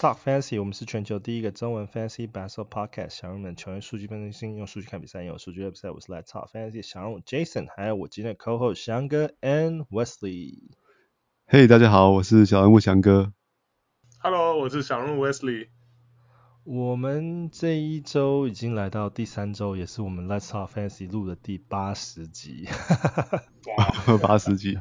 Talk Fancy，我们是全球第一个中文 Fancy Baseball Podcast，小人们球员数据分析师，用数据看比赛，用数据来比赛。我是 Let Talk Fancy 小人 Jason，还有我今天的 Co-host 翔哥 and Wesley。Hey，大家好，我是小人物翔哥。Hello，我是小人物 Wesley。我们这一周已经来到第三周，也是我们 Let's Talk Fantasy 录的第八十集。哇，八十集。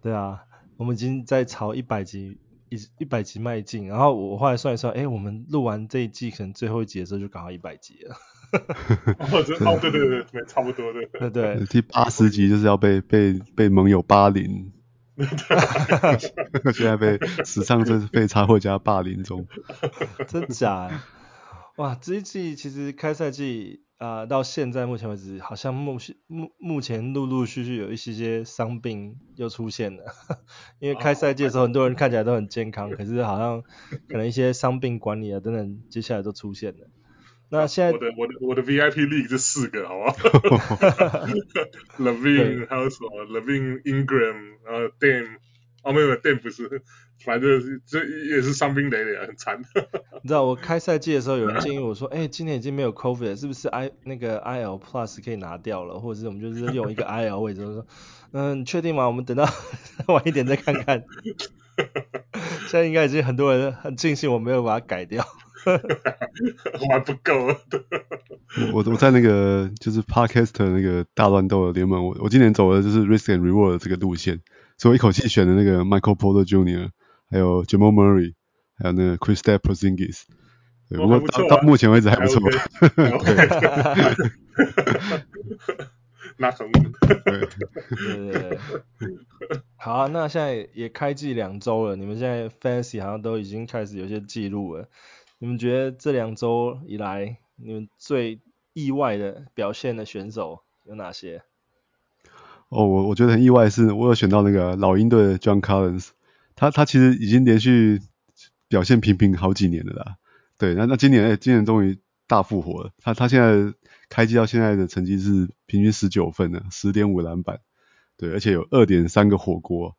对啊，我们已经在朝一百集一一百集迈进，然后我后来算一算，哎，我们录完这一季，可能最后一集的时候就刚好一百集了。哦，对对对对，差不多的。对对，第八十集就是要被被被盟友霸凌，现在被史上最被插画家霸凌中。真假？哇，这一季其实开赛季。啊、呃，到现在目前为止，好像目目目前陆陆续续有一些些伤病又出现了，因为开赛季的时候很多人看起来都很健康，可是好像可能一些伤病管理啊等等，接下来都出现了。那现在我的我的我的 VIP League 是四个，好不好？Levine 还有什么？Levine Ingram，然后 Dame 哦，没有，Dame 不是。反正这也是伤兵累累，很惨。你知道我开赛季的时候，有人建议我说，哎、欸，今年已经没有 COVID 了，是不是 I 那个 IL Plus 可以拿掉了，或者是我们就是用一个 IL 位置？我说，嗯，你确定吗？我们等到晚一点再看看。现在应该已经很多人很庆幸我没有把它改掉。我还不够。我我在那个就是 Podcast 那个大乱斗的联盟，我我今年走的就是 Risk and Reward 这个路线，所以我一口气选的那个 Michael Porter Jr. 还有 Jamal Murray，还有那个 Kristaps Porzingis，对，不过到到目前为止还不错。那很稳。对对对。好啊，那现在也开季两周了，你们现在 Fantasy 好像都已经开始有些记录了。你们觉得这两周以来，你们最意外的表现的选手有哪些？哦，我我觉得很意外是，我有选到那个老鹰队的 John Collins。他他其实已经连续表现平平好几年了啦，对，那那今年哎，今年终于大复活了。他他现在开机到现在的成绩是平均十九分呢，十点五篮板，对，而且有二点三个火锅，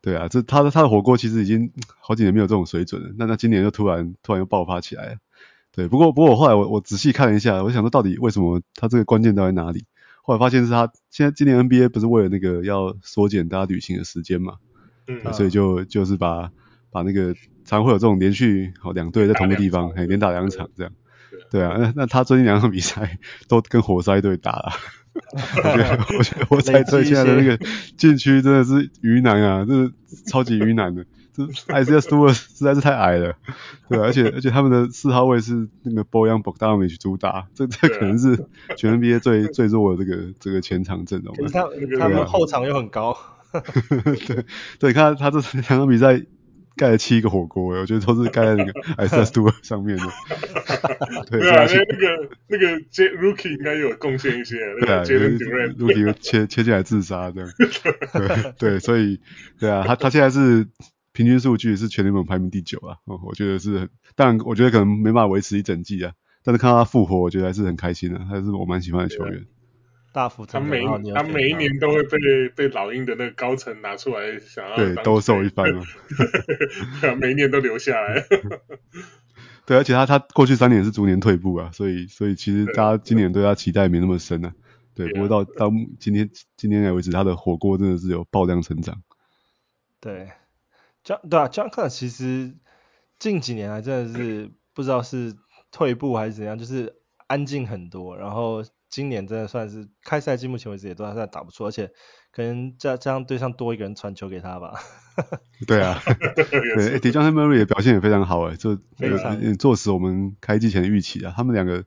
对啊，这他的他的火锅其实已经好几年没有这种水准了。那那今年又突然突然又爆发起来了，对。不过不过我后来我我仔细看了一下，我想说到底为什么他这个关键都在哪里？后来发现是他现在今年 NBA 不是为了那个要缩减大家旅行的时间嘛？嗯，所以就就是把把那个常会有这种连续好两队在同个地方，哎，连打两场这样，对啊，那那他最近两场比赛都跟活塞队打了，我觉得我觉得活塞队现在的那个禁区真的是鱼腩啊，这是超级鱼腩的，这 Isaiah Stewart 实在是太矮了，对，而且而且他们的四号位是那个 Bojan Bogdanovic 主打，这这可能是全 NBA 最最弱的这个这个前场阵容，他他们后场又很高。对对，看他这两场比赛盖了七个火锅，我觉得都是盖在那个 Isaiah Stewart 上面的。对，对啊，那个那个 J Rookie 应该有贡献一些。对啊，Rookie 切切进来自杀这样。对对，所以对啊，他他现在是平均数据是全联盟排名第九啊。哦，我觉得是但，我觉得可能没办法维持一整季啊，但是看到他复活，我觉得还是很开心的，还是我蛮喜欢的球员。大幅他每他每一年都会被被老鹰的那个高层拿出来想要对兜售一番 嘛，每一年都留下来。对，而且他他过去三年是逐年退步啊，所以所以其实大家今年对他期待没那么深啊。对，不过到到今天今天为止，他的火锅真的是有爆量成长。对，John 对啊，John Collins 其实近几年来真的是不知道是退步还是怎样，就是安静很多，然后。今年真的算是开赛季，目前为止也都还算打不错，而且可能这这样对上多一个人传球给他吧。对啊，对，Dejounte Murray 也表现也非常好哎，就坐实我们开季前的预期啊。他们两个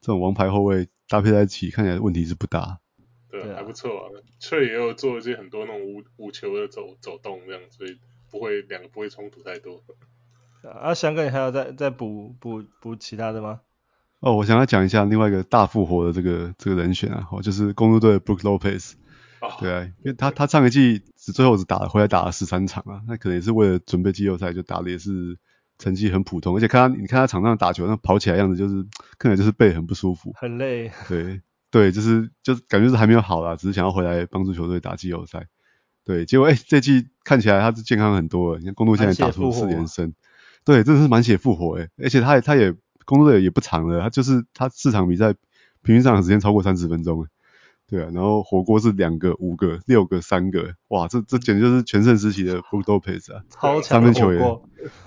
这种王牌后卫搭配在一起，看起来问题是不大。对，还不错啊。Trae 也有做一些很多那种无无球的走走动这样，所以不会两个不会冲突太多。啊，翔哥，你还要再再补补补其他的吗？哦，我想要讲一下另外一个大复活的这个这个人选啊，哦，就是公路队的 Brook Lopez，对啊，因为他他上一季只最后只打了回来打了十三场啊，那可能也是为了准备季后赛就打的也是成绩很普通，而且看他你看他场上打球那跑起来样子就是看起来就是背很不舒服，很累，对对，就是就是感觉是还没有好啦，只是想要回来帮助球队打季后赛，对，结果哎这季看起来他是健康很多了，你看公路现在打出四连胜。对，真的是满血复活诶，而且他也他也工作也也不长了，他就是他四场比赛平均上场时间超过三十分钟。对啊，然后火锅是两个、五个、六个、三个，哇，这这简直就是全盛时期的 Brook Lopez 啊，超强的火锅。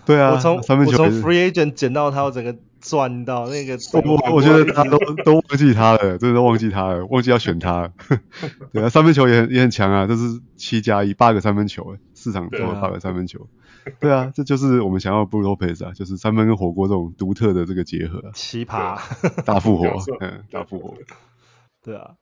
对啊，我从三分球我从 Free Agent 捡到他，我整个赚到那个。我我觉得大家都都忘记他了，真的都忘记他了，忘记要选他了。对啊，三分球也很也很强啊，这是七加一八个三分球，四场都有八个三分球。对啊，这就是我们想要 Brook Lopez 啊，就是三分跟火锅这种独特的这个结合。奇葩，大复活，嗯，大复活。对啊。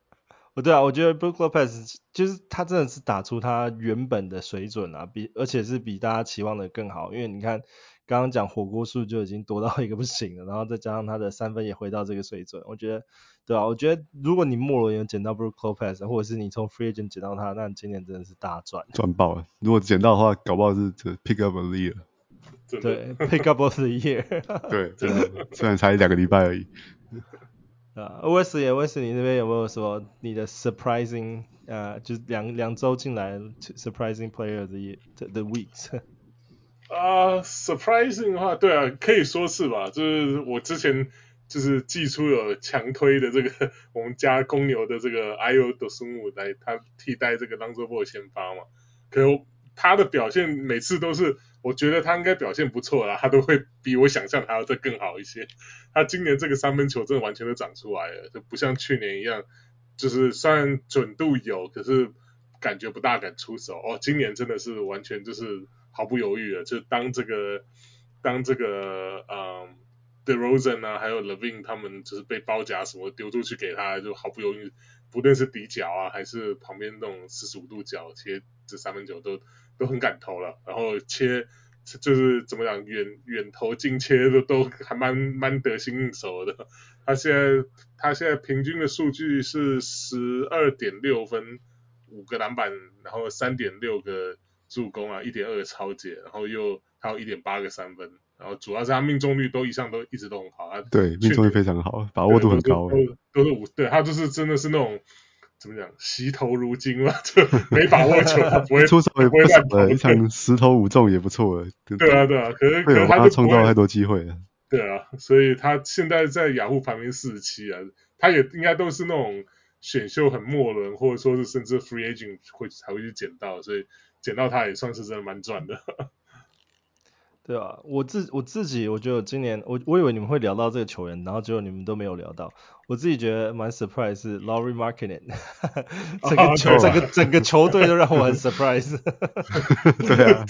我对啊，我觉得 Brook Lopez 就是他真的是打出他原本的水准啊，比而且是比大家期望的更好。因为你看刚刚讲火锅数就已经多到一个不行了，然后再加上他的三分也回到这个水准，我觉得对啊，我觉得如果你末轮有捡到 Brook Lopez，或者是你从 Free Agent 捡到他，那你今年真的是大赚，赚爆了。如果捡到的话，搞不好是 Pick Up of the Year。对，Pick Up of the Year。对，真的，虽然才两个礼拜而已。啊，威斯也威斯，你那边有没有说你的 surprising 啊，就是两两周进来 surprising player of the the weeks？啊、uh,，surprising 的话，对啊，可以说是吧，就是我之前就是季初有强推的这个 我们家公牛的这个 iodosomu 来他替代这个 Lonzo Ball 先发嘛，可他的表现每次都是。我觉得他应该表现不错啦，他都会比我想象还要再更好一些。他今年这个三分球真的完全都长出来了，就不像去年一样，就是虽然准度有，可是感觉不大敢出手。哦，今年真的是完全就是毫不犹豫了，就当这个当这个嗯，DeRozan 啊，还有 Levine 他们就是被包夹什么丢出去给他，就毫不犹豫，不论是底角啊，还是旁边那种四十五度角，其实这三分球都。都很敢投了，然后切就是怎么讲，远远投近切都都还蛮蛮得心应手的。他现在他现在平均的数据是十二点六分，五个篮板，然后三点六个助攻啊，一点二个抄截，然后又还有一点八个三分，然后主要是他命中率都以上都一直都很好。他对，命中率非常好，把握度很高。都都是五，对他就是真的是那种。怎么讲？惜投如金嘛，就没把握球，不会 出手也不会乱投，一场十投五中也不错了。对啊，对啊，可是可是他创造太多机会了。对啊，所以他现在在雅虎排名四十七啊，他也应该都是那种选秀很末轮，或者说是甚至 free agent 会才会去捡到，所以捡到他也算是真的蛮赚的。对啊，我自我自己，我觉得今年我我以为你们会聊到这个球员，然后结果你们都没有聊到。我自己觉得蛮 surprise 是 Laurie Markkanen，整个整个整个球队都让我很 surprise。对啊，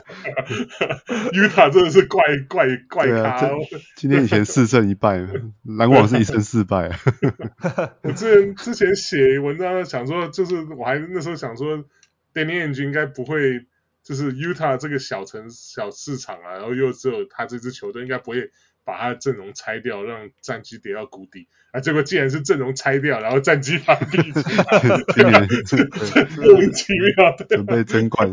Utah 真的是怪怪怪咖、哦。今天以前四胜一败，篮网是一胜四败。我之前之前写文章想说，就是我还那时候想说，Danny Ainge 应该不会。就是 Utah 这个小城小市场啊，然后又只有他这支球队，应该不会把他的阵容拆掉，让战绩跌到谷底。啊，结果竟然是阵容拆掉，然后战绩反地，莫名其妙的准备争冠，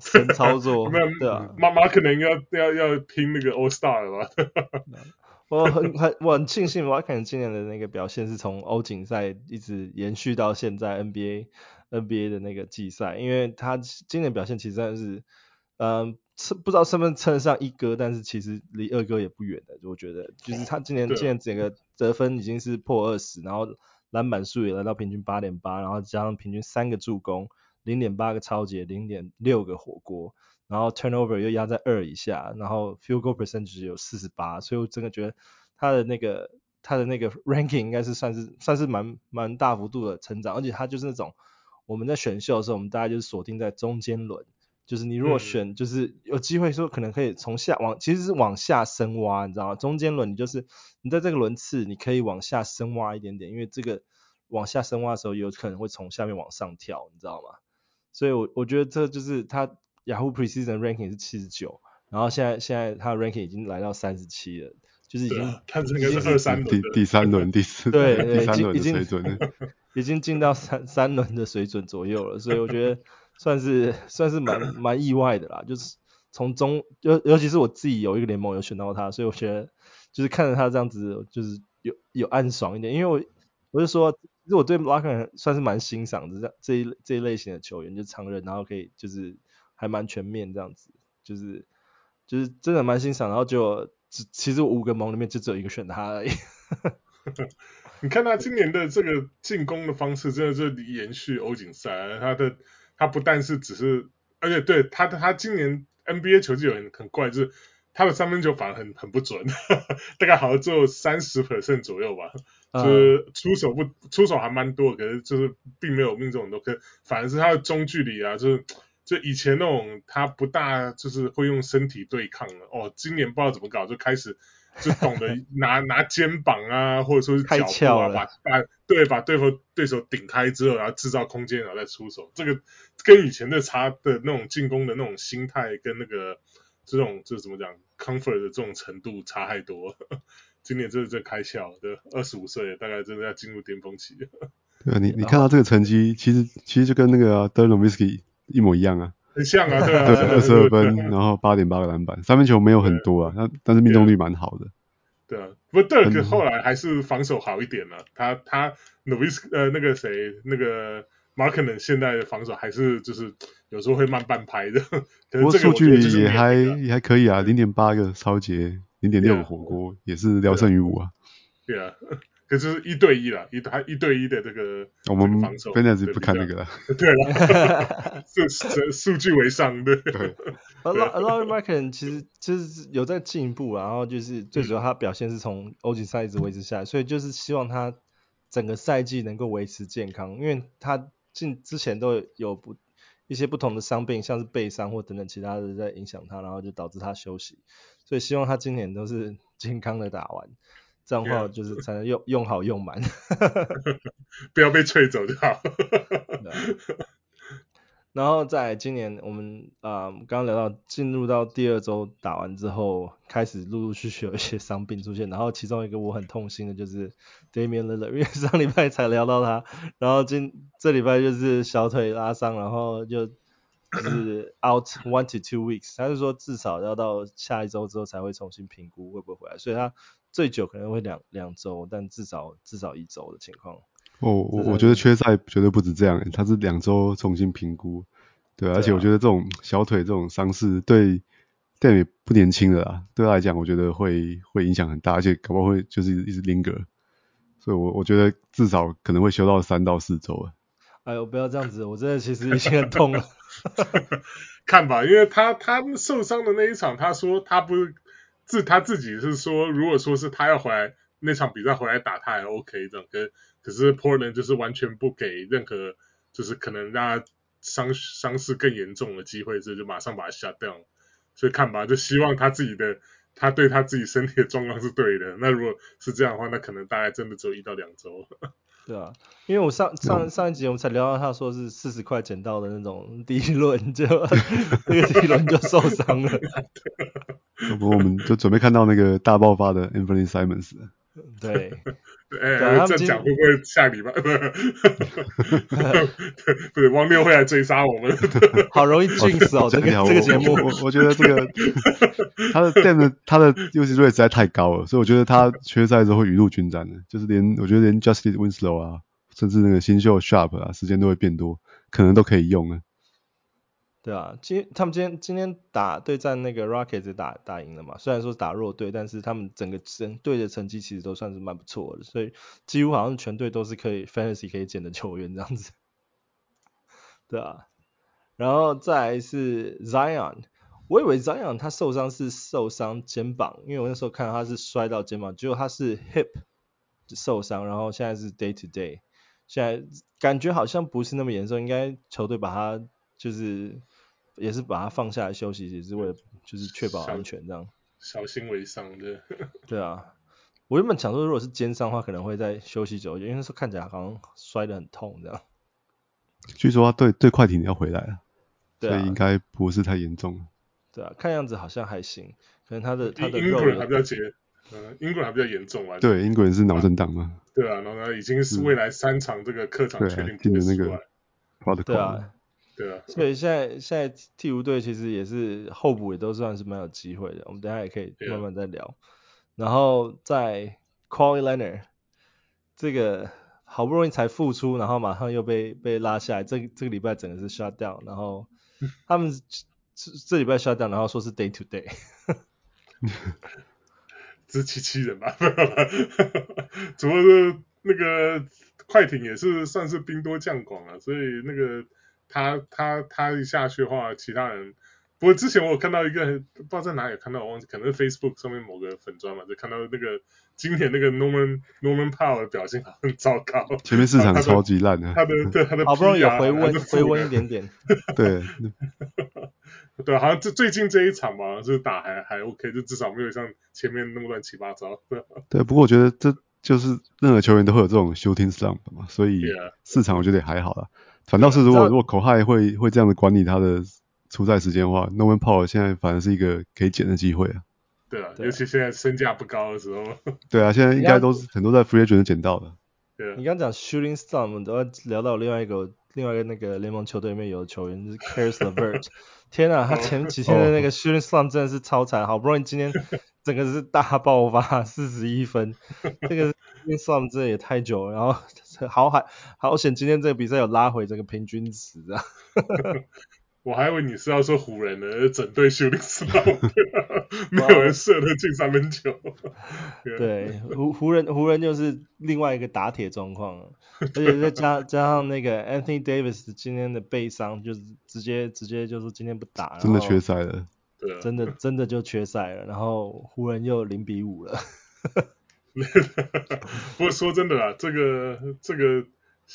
神 操作。没有，妈妈可能要要要拼那个 All Star 了吧？我很很我很庆幸，我可能今年的那个表现是从欧锦赛一直延续到现在 NBA。NBA 的那个季赛，因为他今年表现其实真的是，嗯，不知道是不是称得上一哥，但是其实离二哥也不远的。我觉得，就是他今年今年整个得分已经是破二十，然后篮板数也来到平均八点八，然后加上平均三个助攻，零点八个超级，零点六个火锅，然后 turnover 又压在二以下，然后 field goal percentage 有四十八，所以我真的觉得他的那个他的那个 ranking 应该是算是算是蛮蛮大幅度的成长，而且他就是那种。我们在选秀的时候，我们大家就是锁定在中间轮，就是你如果选，就是有机会说可能可以从下往，其实是往下深挖，你知道吗？中间轮你就是你在这个轮次，你可以往下深挖一点点，因为这个往下深挖的时候，有可能会从下面往上跳，你知道吗？所以我，我我觉得这就是他 Yahoo Precision Ranking 是七十九，然后现在现在他的 Ranking 已经来到三十七了，就是已经看这个是二三第第三轮第四对，第三轮的水准。已经进到三 三轮的水准左右了，所以我觉得算是算是蛮蛮意外的啦。就是从中尤尤其是我自己有一个联盟有选到他，所以我觉得就是看着他这样子，就是有有暗爽一点。因为我我就说，其实我对拉克尔算是蛮欣赏的，这这一这一类型的球员，就常人，然后可以就是还蛮全面这样子，就是就是真的蛮欣赏，然后就只其实五个盟里面就只有一个选他而已。你看他今年的这个进攻的方式，真的是延续欧锦赛。他的他不但是只是，而且对他他今年 NBA 球技有很很怪，就是他的三分球反而很很不准，大概好像只有三十 percent 左右吧，就是出手不出手还蛮多，可是就是并没有命中很多，可反而是他的中距离啊，就是就以前那种他不大就是会用身体对抗了哦，今年不知道怎么搞就开始。就懂得拿 拿肩膀啊，或者说是脚步啊，把把对把对方对手顶开之后，然后制造空间，然后再出手。这个跟以前的差的那种进攻的那种心态跟那个这种就是怎么讲 comfort 的这种程度差太多。今年真的在开窍，对，二十五岁大概真的要进入巅峰期。对啊，你你看到这个成绩，其实其实就跟那个 Dirk Nowitzki 一模一样啊。很像啊，对啊，二十二分，然后八点八个篮板，三分球没有很多啊，但但是命中率蛮好的。对啊，不过 Dirk 后来还是防守好一点了，他他 Nowitzki 呃那个谁那个 Markkanen 现在的防守还是就是有时候会慢半拍的。不过数据也还也还可以啊，零点八个超节，零点六个火锅，也是聊胜于无啊。对啊。可是一对一了，一他一对一的这个我们防守，是不看那个了。对了，数数据为上，对。而 Lauri Markkanen 其实其实有在进步，然后就是最主要他表现是从欧锦赛一直维持下来，所以就是希望他整个赛季能够维持健康，因为他进之前都有不一些不同的伤病，像是背伤或等等其他的在影响他，然后就导致他休息，所以希望他今年都是 健康的打完。这样的话就是才能用.用好用满，不要被吹走就好。然后在今年我们啊刚刚聊到进入到第二周打完之后，开始陆陆续续有一些伤病出现，然后其中一个我很痛心的就是 Damian Lillard，因为上礼拜才聊到他，然后今这礼拜就是小腿拉伤，然后就就是 out one to two weeks，他是说至少要到下一周之后才会重新评估会不会回来，所以他。最久可能会两两周，但至少至少一周的情况。哦，我我觉得缺赛绝对不止这样，他是两周重新评估。对，而且我觉得这种小腿这种伤势对 Dame 也不年轻了啊，对他来讲我觉得会会影响很大，而且搞不好会就是一直 linger。所以我我觉得至少可能会休到三到四周啊。哎呦，不要这样子，我真的其实已经很痛了。看吧，因为他他受伤的那一场，他说他不是。是他自己是说，如果说是他要回来那场比赛回来打，他还 OK 这样。可可是 Portland 就是完全不给任何，就是可能让他伤伤势更严重的机会，这就马上把他 shut down。所以看吧，就希望他自己的，他对他自己身体的状况是对的。那如果是这样的话，那可能大概真的只有一到两周。对啊，因为我上上上一集我们才聊到他说是四十块捡到的那种第一轮，就 那个第一轮就受伤了。不过我们就准备看到那个大爆发的 Anthony Simons。对。哎，这样讲会不会下礼拜？不是，王六会来追杀我们。好容易进手这个这个节目。我我觉得这个他的 Dame 他的 usage rate 实在太高了，所以我觉得他缺赛之后会雨露均沾的，就是连我觉得连 Justice Winslow 啊，甚至那个新秀 Sharp 啊，时间都会变多，可能都可以用啊。对啊，今他们今天今天打对战那个 Rockets 打打赢了嘛，虽然说打弱队，但是他们整个整队的成绩其实都算是蛮不错的，所以几乎好像全队都是可以 Fantasy 可以捡的球员这样子。对啊，然后再来是 Zion，我以为 Zion 他受伤是受伤肩膀，因为我那时候看到他是摔到肩膀，结果他是 hip 受伤，然后现在是 day to day，现在感觉好像不是那么严重，应该球队把他就是。也是把它放下来休息，也是为了就是确保安全这样。小心为上对。对啊，我原本想说，如果是肩伤的话，可能会再休息久一点，因为说看起来好像摔得很痛这样。据说他对对快艇要回来了，对啊，所以应该不是太严重。对啊，看样子好像还行，可能他的他的英国人还比较严，嗯，英国人还比较严重啊。对，英国人是脑震荡嘛。对啊，然后呢，已经是未来三场这个客场确定进的那个。对啊。对啊，所以现在现在替补队其实也是候补也都算是蛮有机会的，我们等下也可以慢慢再聊。啊、然后在 Call Leonard 这个好不容易才复出，然后马上又被被拉下来，这这个礼拜整个是 shut down，然后 他们这这礼拜 shut down，然后说是 day to day，自欺欺人吧，主要是那个快艇也是算是兵多将广啊，所以那个他他他一下去的话，其他人。不过之前我有看到一个，不知道在哪里看到，我忘记，可能是 Facebook 上面某个粉砖嘛，就看到那个今年那个 Norman Norman Powell 的表现很糟糕，前面市场超级烂的，他的对他的好不容易有回温回温一点点，对，对，好像这最近这一场嘛，就是打还还 OK，就至少没有像前面那么乱七八糟。对，不过我觉得这就是任何球员都会有这种 shooting slump 嘛，所以市场我觉得也还好啦。反倒是如果如果 Kawhi 会会这样的管理他的。出赛时间的话，Norman Powell 现在反而是一个可以捡的机会啊。对啊，尤其现在身价不高的时候。对啊，现在应该都是很多在 Free Agent 捡到的。对啊。你刚讲 Shooting Slump 都要聊到另外一个另外一个那个联盟球队里面有的球员，就是 Caris LeVert。天啊，他前几天的那个 Shooting Slump 真的是超惨，好不容易今天 整个是大爆发，四十一分。这个 Shooting Slump 真的也太久了，然后好海好险，今天这个比赛有拉回这个平均值啊。我还以为你是要说湖人呢，整队 shooting slump，没有人射得进三分球。对，湖湖人湖人就是另外一个打铁状况，而且再加加上那个 Anthony Davis 今天的背伤，就是直接直接就是今天不打，真的缺赛了。对，真的真的就缺赛了，然后湖人又零比五了。不过说真的啦，这个这个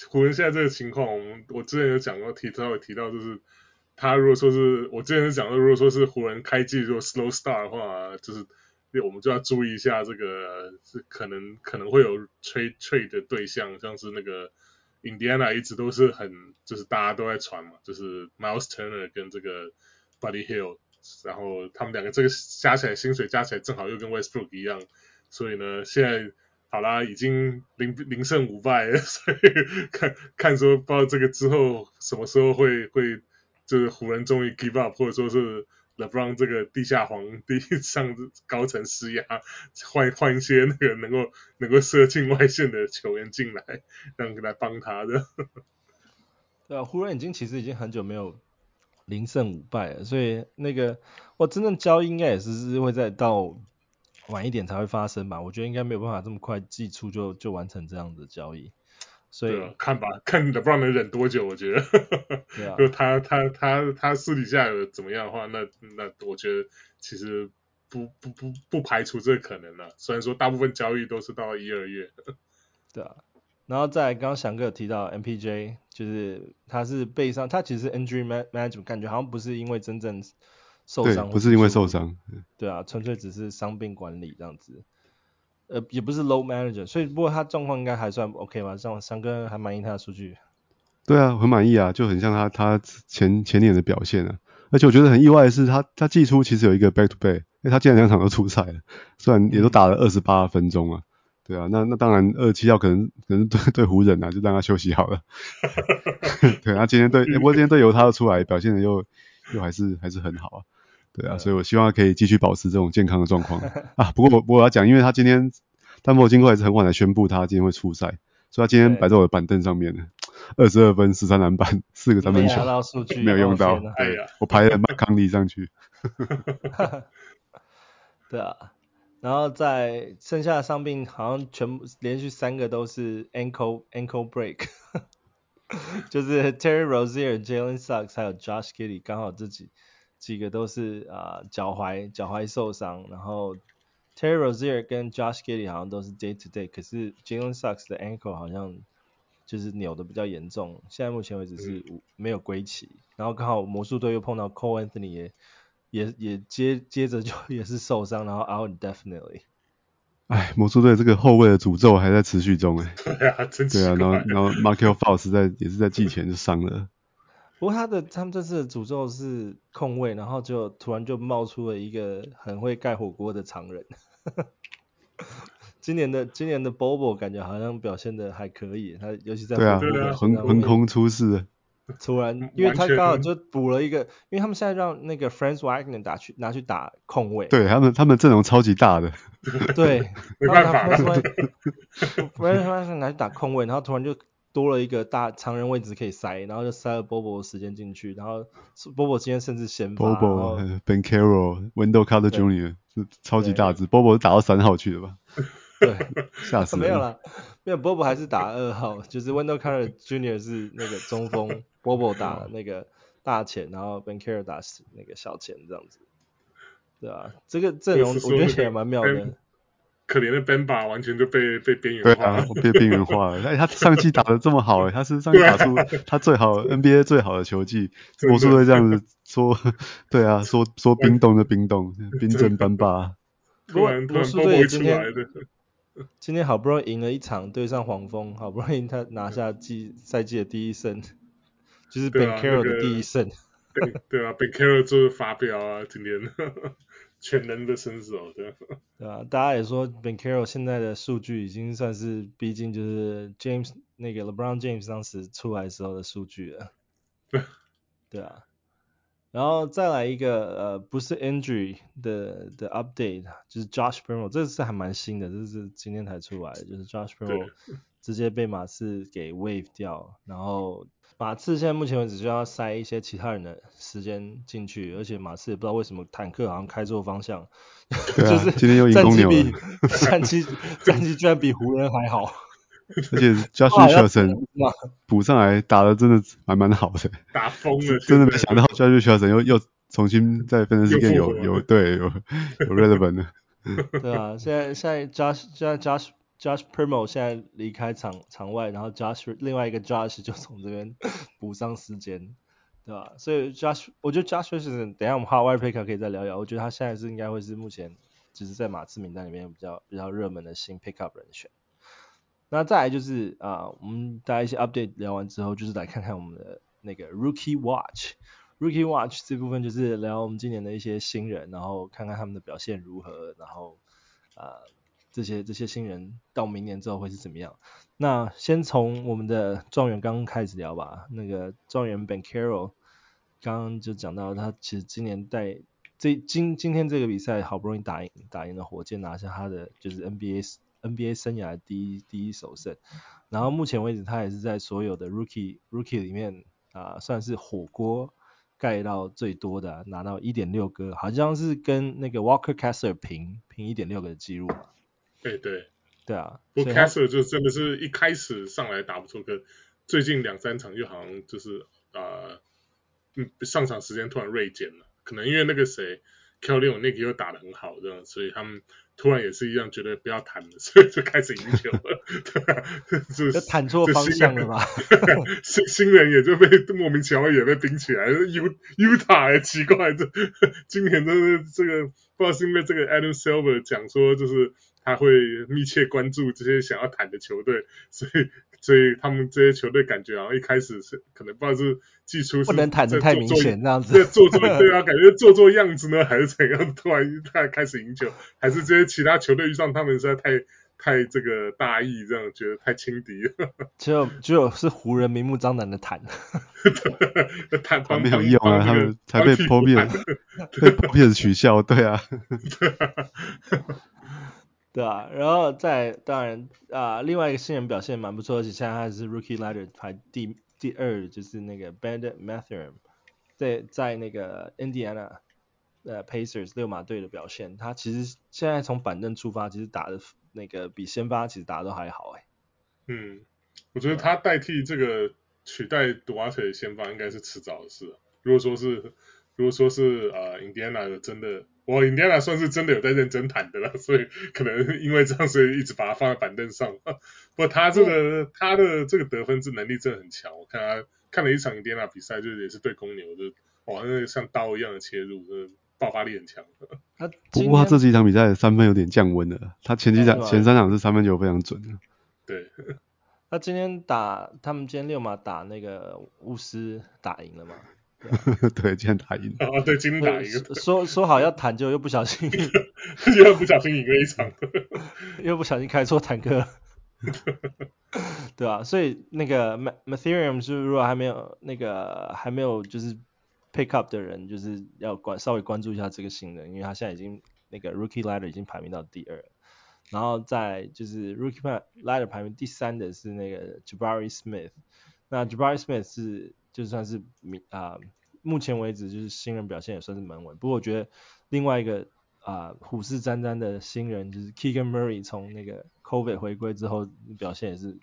湖人现在这个情况，我们我之前有讲过，提到有提到就是。他如果说是我之前是讲到，如果说是湖人开季如果 slow start 的话，就是我们就要注意一下这个是可能可能会有 trade trade 的对象，像是那个 Indiana 一直都是很就是大家都在传嘛，就是 Miles Turner 跟这个 Buddy Hill，然后他们两个这个加起来薪水加起来正好又跟 Westbrook 一样，所以呢现在好啦，已经零零胜五败，所以看看说不知道这个之后什么时候会会。就是湖人终于 give up，或者说是 LeBron 这个地下皇帝上高层施压，换 换一些那个能够能够射进外线的球员进来，让来帮他的。对啊，湖人已经其实已经很久没有零胜五败了，所以那个我真正交易应该也是是会再到晚一点才会发生吧。我觉得应该没有办法这么快寄出就就完成这样的交易。所以、啊、看吧，看 LeBron 能忍多久，我觉得。对啊。就他他他他私底下有怎么样的话，那那我觉得其实不不不不排除这个可能了。虽然说大部分交易都是到一二月。对啊。然后再刚刚翔哥有提到 MPJ，就是他是背上，他其实 injury management 感觉好像不是因为真正受伤，不是因为受伤。对啊，纯粹只是伤病管理这样子。呃，也不是 low manager，所以不过他状况应该还算 OK 吧？像三哥还满意他的数据。对啊，很满意啊，就很像他他前前年的表现啊。而且我觉得很意外的是他，他他季初其实有一个 back to back，因为他竟然两场都出赛了，虽然也都打了二十八分钟啊。对啊，那那当然二七号可能可能对对湖人啊，就让他休息好了。对，啊今天对，不过今天对由他出来表现的又又还是还是很好啊。对啊，所以我希望他可以继续保持这种健康的状况 啊。不过我我要讲，因为他今天，但我经过还是很晚才宣布他今天会出赛，所以他今天摆在我的板凳上面了，二十二分、十三篮板、四个三分球，没有用到。对，我排了麦康利上去。对啊，然后在剩下的伤病好像全部连续三个都是 ankle ankle break，就是 Terry Rozier、Jalen Suggs 还有 Josh Giddey 刚好自己。几个都是啊脚踝脚踝受伤，然后 Terry Rozier 跟 Josh Giddey 好像都是 day to day，可是 Jalen Suggs 的 ankle 好像就是扭的比较严重，现在目前为止是没有归期。嗯、然后刚好魔术队又碰到 Cole Anthony 也也也接接着就 也是受伤，然后 out definitely。哎，魔术队这个后卫的诅咒还在持续中哎。对啊，真对啊，然后然后 Markelle Fultz 在也是在季前就伤了。不过他的他们这次的诅咒是控位，然后就突然就冒出了一个很会盖火锅的常人。今年的今年的 Bobo 感觉好像表现的还可以，他尤其在对啊，横横空出世。突然，因为他刚好就补了一个，因为他们现在让那个 Franz Wagner 打去拿去打控卫。对他们，他们阵容超级大的。对，没办法。Franz Wagner 拿去打控卫，然后突然就。多了一个大常人位置可以塞，然后就塞了 Bobo 的时间进去，然后 Bobo 今天甚至先发。Bobo、Banchero、Wendell Carter Jr. 是超级大只，Bobo 是打到三号去的吧？对，吓死了。没有啦，没有 Bobo 还是打二号，就是 Wendell Carter Jr. 是那个中锋，Bobo 打那个大前，然后 Banchero 打那个小前这样子。对啊，这个阵容我觉得也蛮妙的。可怜的 Benba 完全就被被边缘化了，被边缘化了。哎，他 上季打得这么好，哎，他是上季打出他最好 NBA 最好的球技，魔术队这样子说，对啊，说说冰冻就冰冻，冰镇 Bamba。魔术队今天今天好不容易赢了一场，对上黄蜂，好不容易他拿下季赛季的第一胜，就是 Ben Carroll 的第一胜。对对啊，Ben Carroll 就是发飙啊，今天。全能的身手，对 对啊，大家也说 Ben Carroll 现在的数据已经算是逼近，就是 James 那个 LeBron James 当时出来时候的数据了。对 对啊，然后再来一个呃，不是 injury 的的 update，就是 Josh Primo，这次还蛮新的，这是今天才出来的，就是 Josh Primo 直接被马刺给 waive 掉，然后。马刺现在目前为止就要塞一些其他人的时间进去，而且马刺也不知道为什么坦克好像开错方向，就是今天又赢公牛了，战绩战绩居然比湖人还好，而且 Josh Richardson 补上来打的真的还蛮好的，打疯了，真的没想到 Josh Richardson 又又重新在 Fantasy Game 有有对有有 relevant 的，对啊，现在现在 Josh 现在 Josh Josh Primo 现在离开场场外，然后 Josh 另外一个 Josh 就从这边 补上时间，对吧？所以 Josh 我觉得 Josh 是等一下我们 Hot Wire Picker 可以再聊聊。我觉得他现在是应该会是目前只是在马刺名单里面比较比较热门的新 Pickup 人选。那再来就是啊，我们大家一些 Update 聊完之后，就是来看看我们的那个 Rookie Watch。Rookie Watch 这部分就是聊我们今年的一些新人，然后看看他们的表现如何，然后啊。这些这些新人到明年之后会是怎么样？那先从我们的状元刚刚开始聊吧。那个状元 Ben Caro 刚刚就讲到，他其实今年带这今今天这个比赛好不容易打赢打赢了火箭，拿下他的就是 NBA NBA 生涯第一第一首胜。然后目前为止，他也是在所有的 Rookie Rookie 里面啊、算是火锅盖到最多的，拿到一点六个，好像是跟那个 Walker Kessler 平平一点六个的记录。对对。对啊，不过 Kessler 就真的是一开始上来打不出个最近两三场就好像就是呃，嗯，上场时间突然锐减了，可能因为那个谁 Kelly Olynyk 又打得很好这样，所以他们突然也是一样觉得不要谈了，所以就开始赢球了，对啊，就谈错方向了吧？新 新人也就被莫名其妙也被冰起来，U Utah 也奇怪，这今年的这个不知道是因为这个 Adam Silver 讲说就是。他会密切关注这些想要谈的球队，所以所以他们这些球队感觉好像一开始是可能不知道是季初是不能谈的太明显这样子，做做对啊，感觉做做样子呢，还是怎样？突然突然开始赢球，还是这些其他球队遇上他们实在太太这个大意，这样觉得太轻敌了。只有只有是湖人明目张胆的谈，谈谈没有用啊，他们才被 Popier 被 Popier 取笑，对啊。对啊，然后在当然啊、另外一个新人表现蛮不错，而且现在还是 Rookie Ladder 排第第二，就是那个 Bennedict Mathurin 在在那个 Indiana 呃 Pacers 六马队的表现，他其实现在从板凳出发，其实打的那个比先发其实打的都还好哎。嗯，我觉得他代替这个取代 Duarte 的先发应该是迟早的事。如果说是如果说是呃 Indiana 的真的。我印第安纳算是真的有在认真谈的了，所以可能因为这样，所以一直把它放在板凳上。不过他这个、嗯、他的这个得分这能力真的很强，我看他看了一场印第安纳比赛，就是也是对公牛，就哇，那个像刀一样的切入，就是爆发力很强。他不过他这几场比赛三分有点降温了，他前几场、嗯、前三场是三分球非常准的。对，他今天打他们今天六马打那个巫师打赢了吗？对，今天打赢啊！对，今天打赢。说说好要谈，就又不小心，又不小心赢了一场，又不小心开错坦克，对啊，所以那个 Mathurin 是如果还没有那个还没有就是 pick up 的人，就是要关稍微关注一下这个新人，因为他现在已经那个 Rookie Ladder 已经排名到第二。然后在就是 Rookie Ladder 排名第三的是那个 Jabari Smith，那 Jabari Smith 是就算是名啊、呃，目前为止就是新人表现也算是蛮稳。不过我觉得另外一个啊、呃、虎视眈眈的新人就是 Keegan Murray 从那个 COVID 回归之后表现也是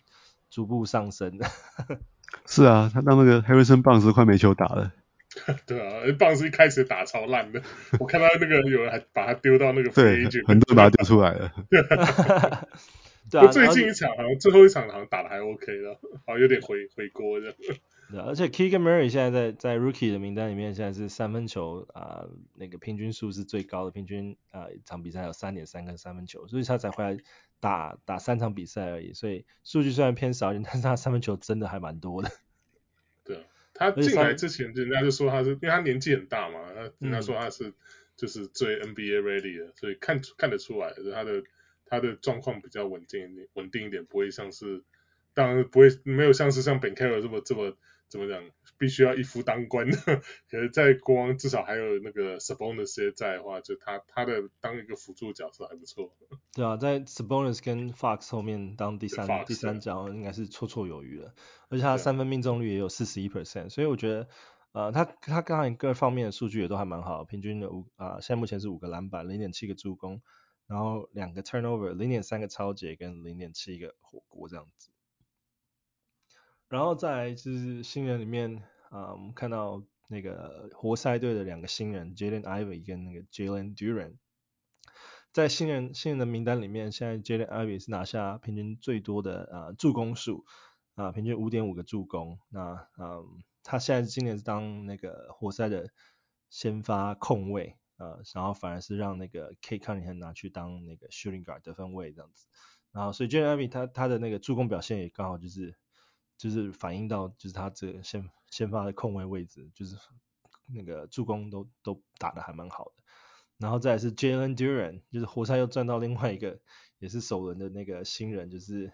逐步上升的。是啊，他当那个 Harrison Barnes 快没球打了。对啊，棒子一开始打超烂的，我看到那个有人还把他丢到那个飞机，很多人把他丢出来了。对啊，最近一场好像最后一场好像打的还 OK 了，好像有点回回锅这样。对，而且 Keegan Murray 现在在在 Rookie 的名单里面，现在是三分球啊、呃，那个平均数是最高的，平均啊、呃、一场比赛有三点三个三分球，所以他才回来打打三场比赛而已，所以数据虽然偏少一点，但是他三分球真的还蛮多的。对。他进来之前，人家就说他是，因为他年纪很大嘛，他人家说他是就是最 NBA ready 的，所以看看得出来，他的他的状况比较稳定一点，稳定一点，不会像是，当然不会没有像是像 Ben Carroll 这么这么怎么讲。必须要一夫当关的，可是，在国王至少还有那个 Sabonis 在的话，就他他的当一个辅助角色还不错。对啊，在 Sabonis 跟 Fox 后面当第三 Fox, 第三角应该是绰绰有余了，而且他三分命中率也有四十一 percent，所以我觉得呃他他刚才各方面的数据也都还蛮好，平均的五啊、呃、现在目前是五个篮板，零点七个助攻，然后两个 turnover，零点三个超截跟零点七个火锅这样子。然后再来就是新人里面啊、我们看到那个活塞队的两个新人，Jalen Ivy 跟那个 Jalen Duran，在新人新人的名单里面，现在 Jalen Ivy 是拿下平均最多的啊、助攻数啊、平均五点五个助攻。那嗯、他现在今年是当那个活塞的先发控卫啊、呃，然后反而是让那个 K Cunningham 拿去当那个 Shooting Guard 得分位这样子。然后所以 Jaden 他他的那个助攻表现也刚好就是。就是反映到，就是他这个先先发的控卫位置，就是那个助攻都都打得还蛮好的。然后再是 Jalen Duren，就是活塞又赚到另外一个也是首轮的那个新人，就是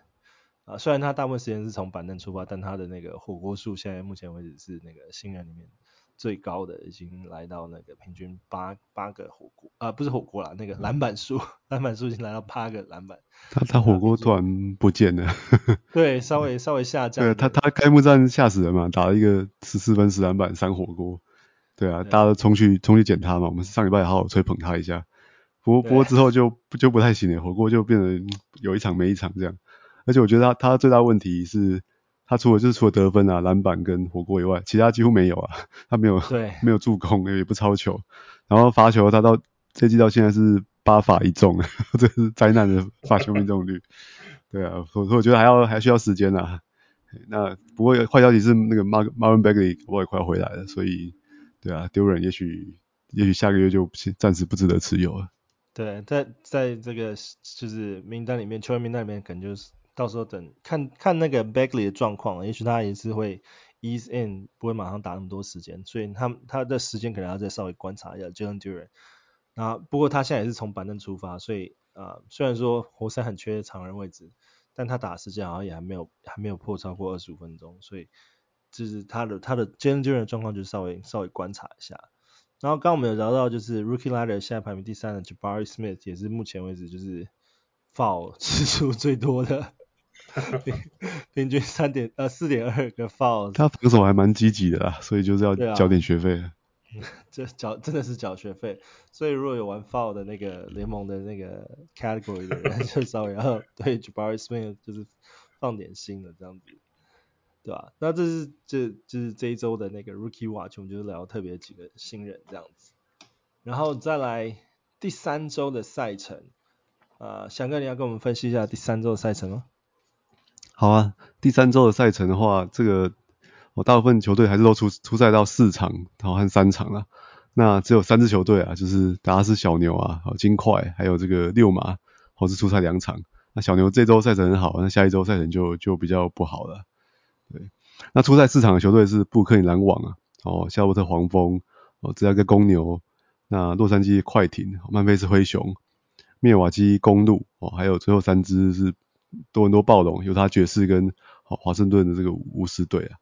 啊，虽然他大部分时间是从板凳出发，但他的那个火锅数现在目前为止是那个新人里面最高的，已经来到那个平均八八个火锅啊，不是火锅啦，那个篮板数，篮板数已经来到八个篮板。他他火锅突然不见了。对，稍微稍微下降。对他他开幕战吓死人嘛，打了一个十四分十篮板三火锅。对啊，对大家都冲去冲去捡他嘛，我们上礼拜也好好吹捧他一下。不过不过之后就就不太行了，火锅就变得有一场没一场这样。而且我觉得他他最大问题是。他除了就是除了得分啊、篮板跟火锅以外，其他几乎没有啊。他没有，对，没有助攻，也不超球。然后罚球，他到这季到现在是八罚一中，这是灾难的罚球命中率。对啊，所以我觉得还要还需要时间啊。那不过坏消息是那个 Marvin Bagley 我也快要回来了，所以对啊，丢人也许也许下个月就暂时不值得持有了。对，在在这个就是名单里面，球员名单里面可能就是。到时候等看看那个 Bagley 的状况，也许他也是会 ease in，不会马上打那么多时间，所以他他的时间可能要再稍微观察一下 Jalen Duren。那不过他现在也是从板凳出发，所以啊、呃，虽然说活塞很缺长人位置，但他打的时间好像也还没有还没有破超过二十五分钟，所以就是他的他的 Jalen Duren 的状况就稍微稍微观察一下。然后刚刚我们有聊到就是 Rookie Ladder 现在排名第三的 Jabari Smith 也是目前为止就是 foul 次数最多的。平均三点呃四点二个 foul，他防守还蛮积极的啦，所以就是要交点学费。啊、这缴真的是缴学费，所以如果有玩 foul 的那个联盟的那个 category 的人，就稍微要对 Jabari Smith 就是放点心的这样子，对吧？那这是这就是这一周的那个 Rookie Watch，我们就是聊特别几个新人这样子，然后再来第三周的赛程，啊、呃，翔哥你要跟我们分析一下第三周的赛程吗？好啊，第三周的赛程的话，这个我大部分球队还是都出出赛到四场，然后和三场了。那只有三支球队啊，就是达拉斯小牛啊，好金块，还有这个六马，或是出赛两场。那小牛这周赛程很好，那下一周赛程就就比较不好了。对，那出赛四场的球队是布克林篮网啊，哦，夏洛特黄蜂，哦，芝加哥公牛，那洛杉矶快艇，曼菲斯灰熊，密尔瓦基公鹿，哦，还有最后三支是。多伦多暴龙，犹他爵士跟华盛顿的这个巫师队啊，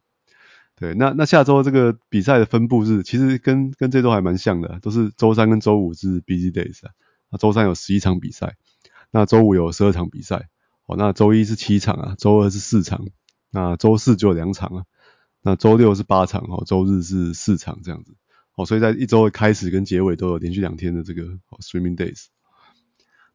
对，那那下周这个比赛的分布是，其实跟跟这周还蛮像的，都是周三跟周五是 busy days 啊，那周三有十一场比赛，那周五有十二场比赛，哦，那周一是七场啊，周二是四场，那周四就有两场啊，那周六是八场，哦，周日是四场这样子，哦，所以在一周的开始跟结尾都有连续两天的这个 streaming days。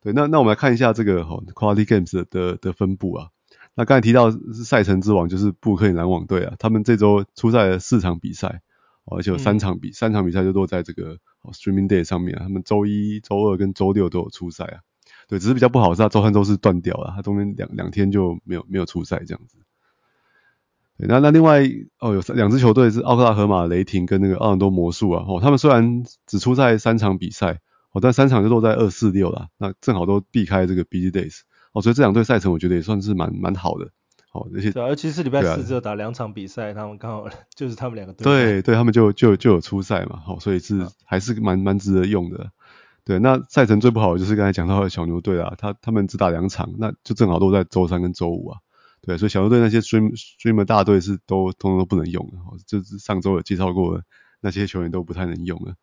对，那那我们来看一下这个哈 Quality Games 的的，的分布啊。那刚才提到是赛程之王就是布鲁克林篮网队啊，他们这周出赛了四场比赛，而且有三场比、嗯、三场比赛就落在这个 Streaming Day 上面啊。他们周一、周二跟周六都有出赛啊。对，只是比较不好是他周三、周四断掉了，他中间两两天就没有没有出赛这样子。对，那那另外哦有两支球队是奥克拉荷马雷霆跟那个奥兰多魔术啊，哦，他们虽然只出赛三场比赛。哦，但三场就落在二四六啦，那正好都避开这个 busy days，哦，所以这两队赛程我觉得也算是蛮蛮好的，哦，而且对，尤其是礼拜四只有打两场比赛，啊、他们刚好 就是他们两个队，对对，他们就就就有出赛嘛，好、哦，所以是还是蛮蛮值得用的，对，那赛程最不好的就是刚才讲到的小牛队啊，他他们只打两场，那就正好都在周三跟周五啊，对，所以小牛队那些 stream streamer 大队是都通通都不能用的，哦，就是上周有介绍过的那些球员都不太能用了。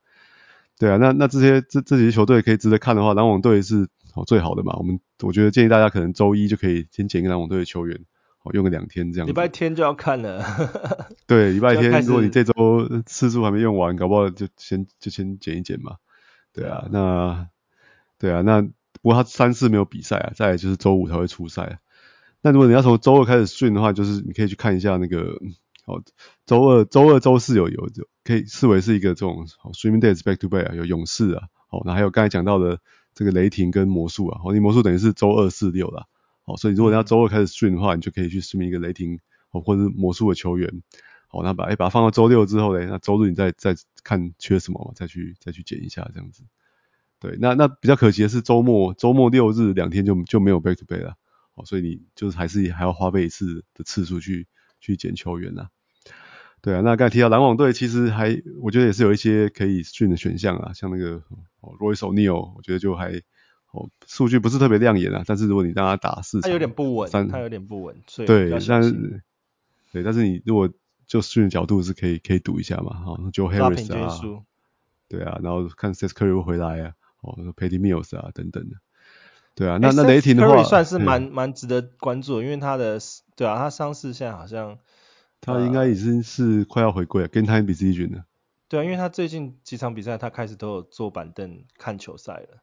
对啊，那那这些这这几支球队可以值得看的话，篮网队是哦最好的嘛。我们我觉得建议大家可能周一就可以先捡一个篮网队的球员，哦用个两天这样。礼拜天就要看了。对，礼拜天如果你这周次数还没用完，搞不好就先就先捡一捡嘛。对啊，那对啊，那不过他三四没有比赛啊，再来就是周五才会出赛啊。那如果你要从周二开始训的话，就是你可以去看一下那个。哦，周二、周二、周四有有有可以视为是一个这种 streaming days back to back 啊，有勇士啊，哦，那还有刚才讲到的这个雷霆跟魔术啊，哦，你魔术等于是周二、四、六啦，哦，所以如果你要周二开始 stream 的话，你就可以去 stream 一个雷霆哦，或者是魔术的球员，好，那把哎把它放到周六之后嘞，那周日你再再看缺什么嘛，再去再去捡一下这样子。对，那那比较可惜的是周末周末六日两天就就没有 back to back 了，哦，所以你就是还是还要花费一次的次数去。去捡球员呐、啊，对啊，那刚才提到篮网队，其实还我觉得也是有一些可以 stream 的选项啊，像那个哦 Royce O'Neal，我觉得就还哦数据不是特别亮眼啊，但是如果你让他打四场，他有点不稳，他有点不稳，所以对，但是对，但是你如果就 stream 的角度是可以可以赌一下嘛，哈，Joe Harris 啊，对啊，然后看 Seth Curry 会回来啊，哦，Patty Mills 啊等等的。对啊，那那雷霆的话，算是蛮蛮值得关注，因为他的对啊，他伤势现在好像他应该已经是快要回归了，Game Time Decision 了。对啊，因为他最近几场比赛他开始都有坐板凳看球赛了，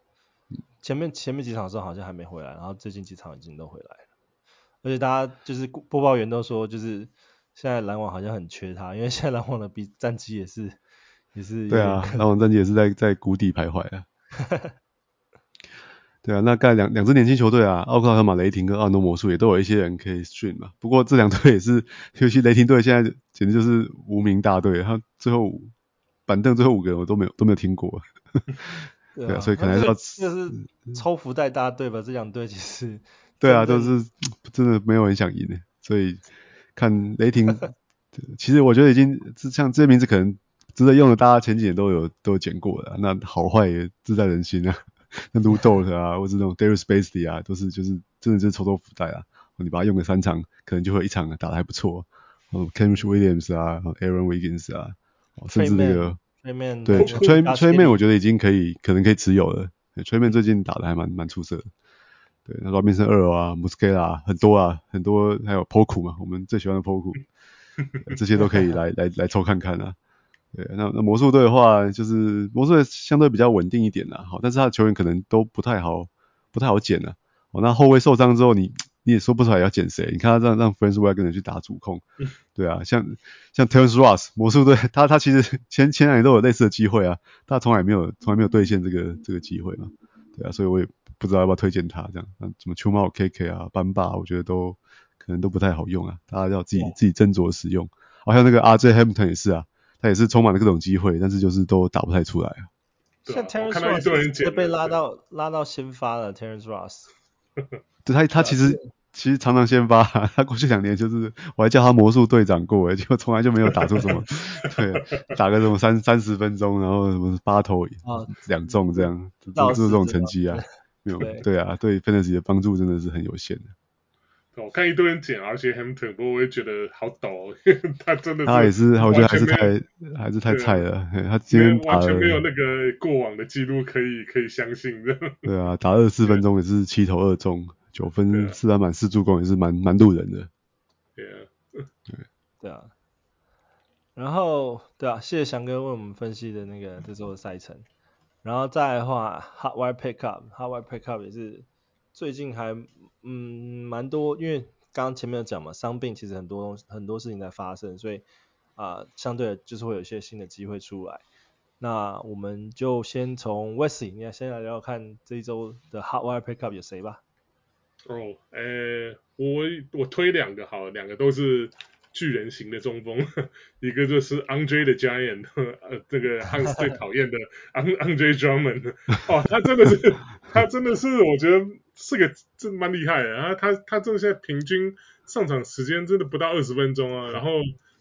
前面前面几场的时候好像还没回来，然后最近几场已经都回来了，而且大家就是播报员都说，就是现在篮网好像很缺他，因为现在篮网的比战绩也是也是对啊，篮网战绩也是在在谷底徘徊啊。对啊，那刚才两两支年轻球队啊，奥克拉荷马雷霆跟奥兰多魔术也都有一些人可以 stream 嘛。不过这两队也是，尤其雷霆队现在简直就是无名大队，他最后板凳最后五个人我都没有都没有听过。对啊，所以可能要这是抽福袋大队吧？这两队其实 对啊，都是 真的没有人想赢的。所以看雷霆，其实我觉得已经像这些名字可能值得用的，大家前几年都有都有捡过的，那好坏也自在人心啊。那 Lu Dort 啊，或者那种 Darius Basley 啊，都是就是真的就是抽抽福袋啊。你把它用个三场，可能就会一场打得还不错。哦，Kenrich Williams 啊，Aaron Wiggins 啊，甚至那个对面对崔崔妹，我觉得已经可以可能可以持有了。崔妹最近打得还蛮蛮出色的。对，那 Robinson Earl 啊，Muscala 很多啊，很多还有 Poku 嘛，我们最喜欢的 Poku，这些都可以来来来抽看看啊。对，那那魔术队的话，就是魔术队相对比较稳定一点啦，好，但是他的球员可能都不太好，不太好捡了。哦，那后卫受伤之后，你你也说不出来要捡谁。你看他让让 Franz Wagner 去打主控，对啊，像像 Terrence Ross 魔术队，他他其实前前两年都有类似的机会啊，他从来没有从来没有兑现这个这个机会嘛，对啊，所以我也不知道要不要推荐他这样。那什么 Chuma Okeke 啊，班霸，我觉得都可能都不太好用啊，大家要自己自己斟酌使用。好像那个 RJ Hampton 也是啊。他也是充满了各种机会，但是就是都打不太出来啊。像 Terrence Ross 被拉到拉到先发了，Terrence Ross。对，他他其实其实常常先发，他过去两年就是我还叫他魔术队长过，结果从来就没有打出什么。对，打个什么三三十分钟，然后什么八投两中这样，就是这种成绩啊，没有对啊，对 Fantasy 的帮助真的是很有限的。我看一堆人捡 RJ Hampton，不过我也觉得好抖，他真的是他也是，我觉得还是太还是太菜了。他今天完全没有那个过往的记录可以可以相信的。对啊，打二十四分钟也是七投二中，九分四篮板四助攻也是蛮蛮路人的。对啊，对对啊。然后对啊，谢谢翔哥为我们分析的那个这周的赛程。然后再来的话，Hot Wire Pickup，Hot Wire Pickup 也是最近还嗯蛮多，因为刚刚前面有讲嘛，伤病其实很多东西很多事情在发生，所以啊、相对的就是会有一些新的机会出来。那我们就先从 Wesley，你先来聊聊看这一周的 Hot Wire Pickup 有谁吧。哦，诶，我我推两个好了，两个都是。巨人型的中锋，一个就是 Andre 的 Giant，呃，这个汉斯最讨厌的 Andre Drummond，哦，他真的是，他真的是，我觉得是个真蛮厉害的，然后他他真的现在平均上场时间真的不到二十分钟啊，然后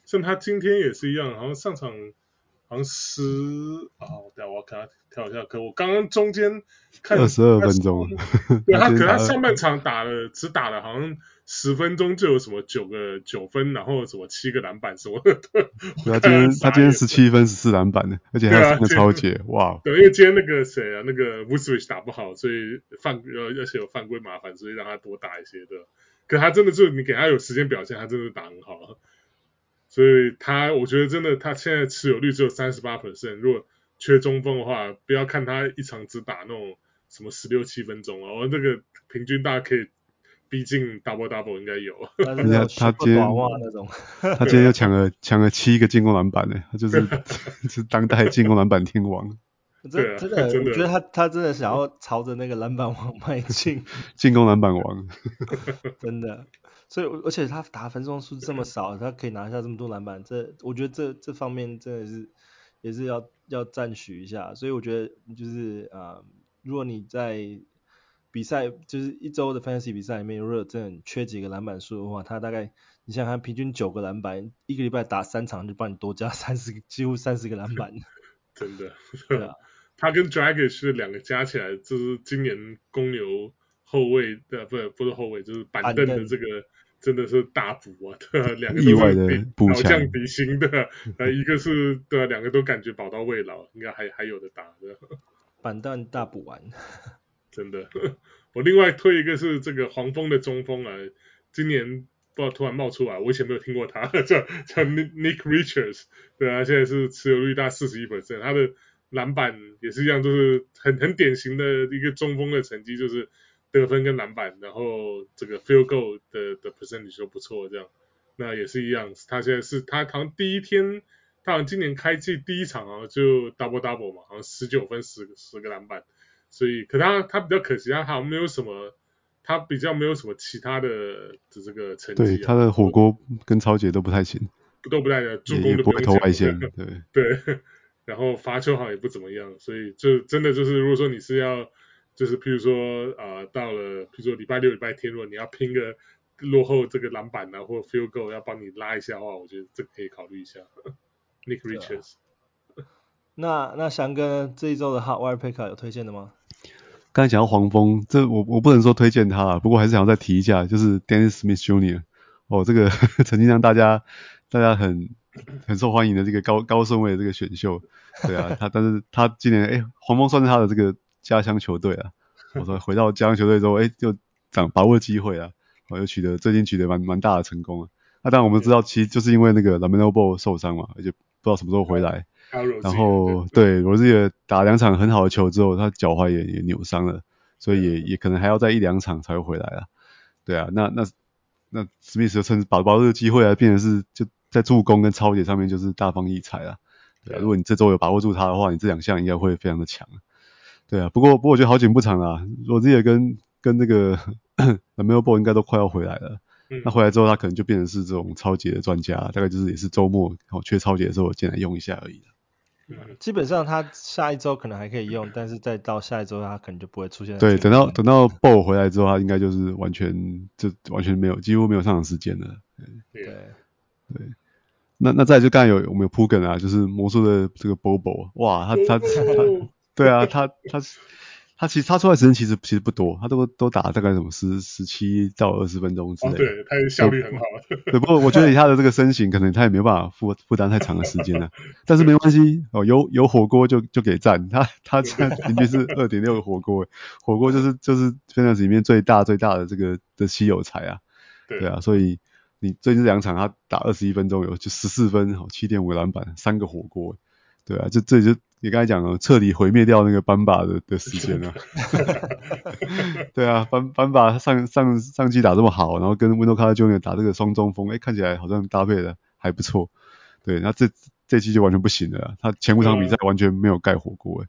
像他今天也是一样，然后上场。好像十啊，等下我要看他跳一下，可我刚刚中间看二十二分钟，对 他可能他上半场打了只打了好像十分钟就有什么九个九分，然后什么七个篮板什么的。对他今天他今天十七分十四篮板呢，而且还有三个抄截，哇！对，因为今天那个谁啊，那个 Vucevic 打不好，所以犯呃而且有犯规麻烦，所以让他多打一些的。可他真的就你给他有时间表现，他真的打很好。所以他，我觉得真的，他现在持有率只有三十八 percent。如果缺中锋的话，不要看他一场只打那种什么十六七分钟哦，这个平均大家可以逼近 double double 应该有。他他今天他今天又抢了抢了七个进攻篮板呢，他就是 是当代进攻篮板天王。真真的，我觉得他他真的想要朝着那个篮板王迈进。进攻篮板王，真的。所以，而且他打分钟数这么少，他可以拿下这么多篮板，这我觉得这这方面真的是也是要要赞许一下。所以我觉得就是啊、呃，如果你在比赛就是一周的 fantasy 比赛里面，如果真的缺几个篮板数的话，他大概你想想看，平均九个篮板，一个礼拜打三场就帮你多加 三十个，几乎三十个篮板。真的，对啊，他跟 Dragic 是两个加起来，就是今年公牛后卫的，不不是后卫，就是板凳的这个。真的是大补啊，对啊，两个意外的补强底薪的，呃，一个是对啊，两个都感觉宝刀未老，应该还还有的打的。板凳大补完，真的。我另外推一个是这个黄蜂的中锋啊，今年不知道突然冒出来，我以前没有听过他，叫叫 Nick Richards，对啊，现在是持有率大四十一百分他的篮板也是一样，就是很 很典型的一个中锋的成绩，就是。得分跟篮板，然后这个 field goal 的的 percentage 都不错，这样，那也是一样。他现在是他好像第一天，他好像今年开季第一场啊就 double double 嘛，好像十九分十十个篮板，所以可他他比较可惜，他好像没有什么，他比较没有什么其他的的这个成绩、啊。对，他的火锅跟超姐都不太行，都不太的，助攻都不会投外线，对对，然后罚球好像也不怎么样，所以就真的就是如果说你是要。就是譬如说啊、呃，到了譬如说礼拜六、礼拜天，如果你要拼个落后这个篮板啊，或 field goal 要帮你拉一下的话，我觉得这个可以考虑一下。Nick Richards。那那翔哥这一周的 Hot Wire Pickup 有推荐的吗？刚才讲到黄蜂，这我我不能说推荐他了，不过还是想要再提一下，就是 Dennis Smith Jr. 哦，这个 曾经让大家大家很很受欢迎的这个高高顺位的这个选秀，对啊，他但是他今年哎，黄蜂算是他的这个。家乡球队啊，我说回到家乡球队之后，哎，就掌把握机会啊，我又取得最近取得蛮蛮大的成功啊。那当然我们知道，其实就是因为那个 LaMelo Ball 受伤嘛，而且不知道什么时候回来。然后对罗志也打两场很好的球之后，他脚踝也也扭伤了，所以也也可能还要再一两场才会回来啊。对啊，那那那史密斯就趁把握这个机会啊，变成是就在助攻跟抄截上面就是大放异彩了。对啊，如果你这周有把握住他的话，你这两项应该会非常的强。对啊，不过不过我觉得好景不长啊，罗志也跟跟那个 LaMelo Ball 应该都快要回来了。嗯、那回来之后，他可能就变成是这种超级的专家，大概就是也是周末哦缺超级的时候进来用一下而已。嗯，基本上他下一周可能还可以用，但是再到下一周他可能就不会出现。对，等到等到 Ball 回来之后，他应该就是完全就完全没有几乎没有上场时间了。对对，对，那那再来就刚才有我们有铺梗啊，就是魔术的这个 Bobo，哇，他他他。他对啊，他他他其实他出来时间其实其实不多，他都都打大概什么十十七到二十分钟之类的。哦，对，他的效率很好。对，不过我觉得以他的这个身形，可能他也没有办法负负担太长的时间了。但是没关系哦，有有火锅就就给赞。他他现在平均是二点六个火锅，火锅就是就是 Fantasy 里面最大最大的这个的稀有财啊。对，对啊，所以你最近这两场他打二十一分钟有就十四分，七点五个篮板，三个火锅。对啊，就这就你刚才讲了，彻底毁灭掉那个班巴的的时间了。对啊，班班巴上上上季打这么好，然后跟 Wendell Carter Jr. 打这个双中锋，哎，看起来好像搭配的还不错。对，那这这期就完全不行了，他前五场比赛完全没有盖火锅，哎，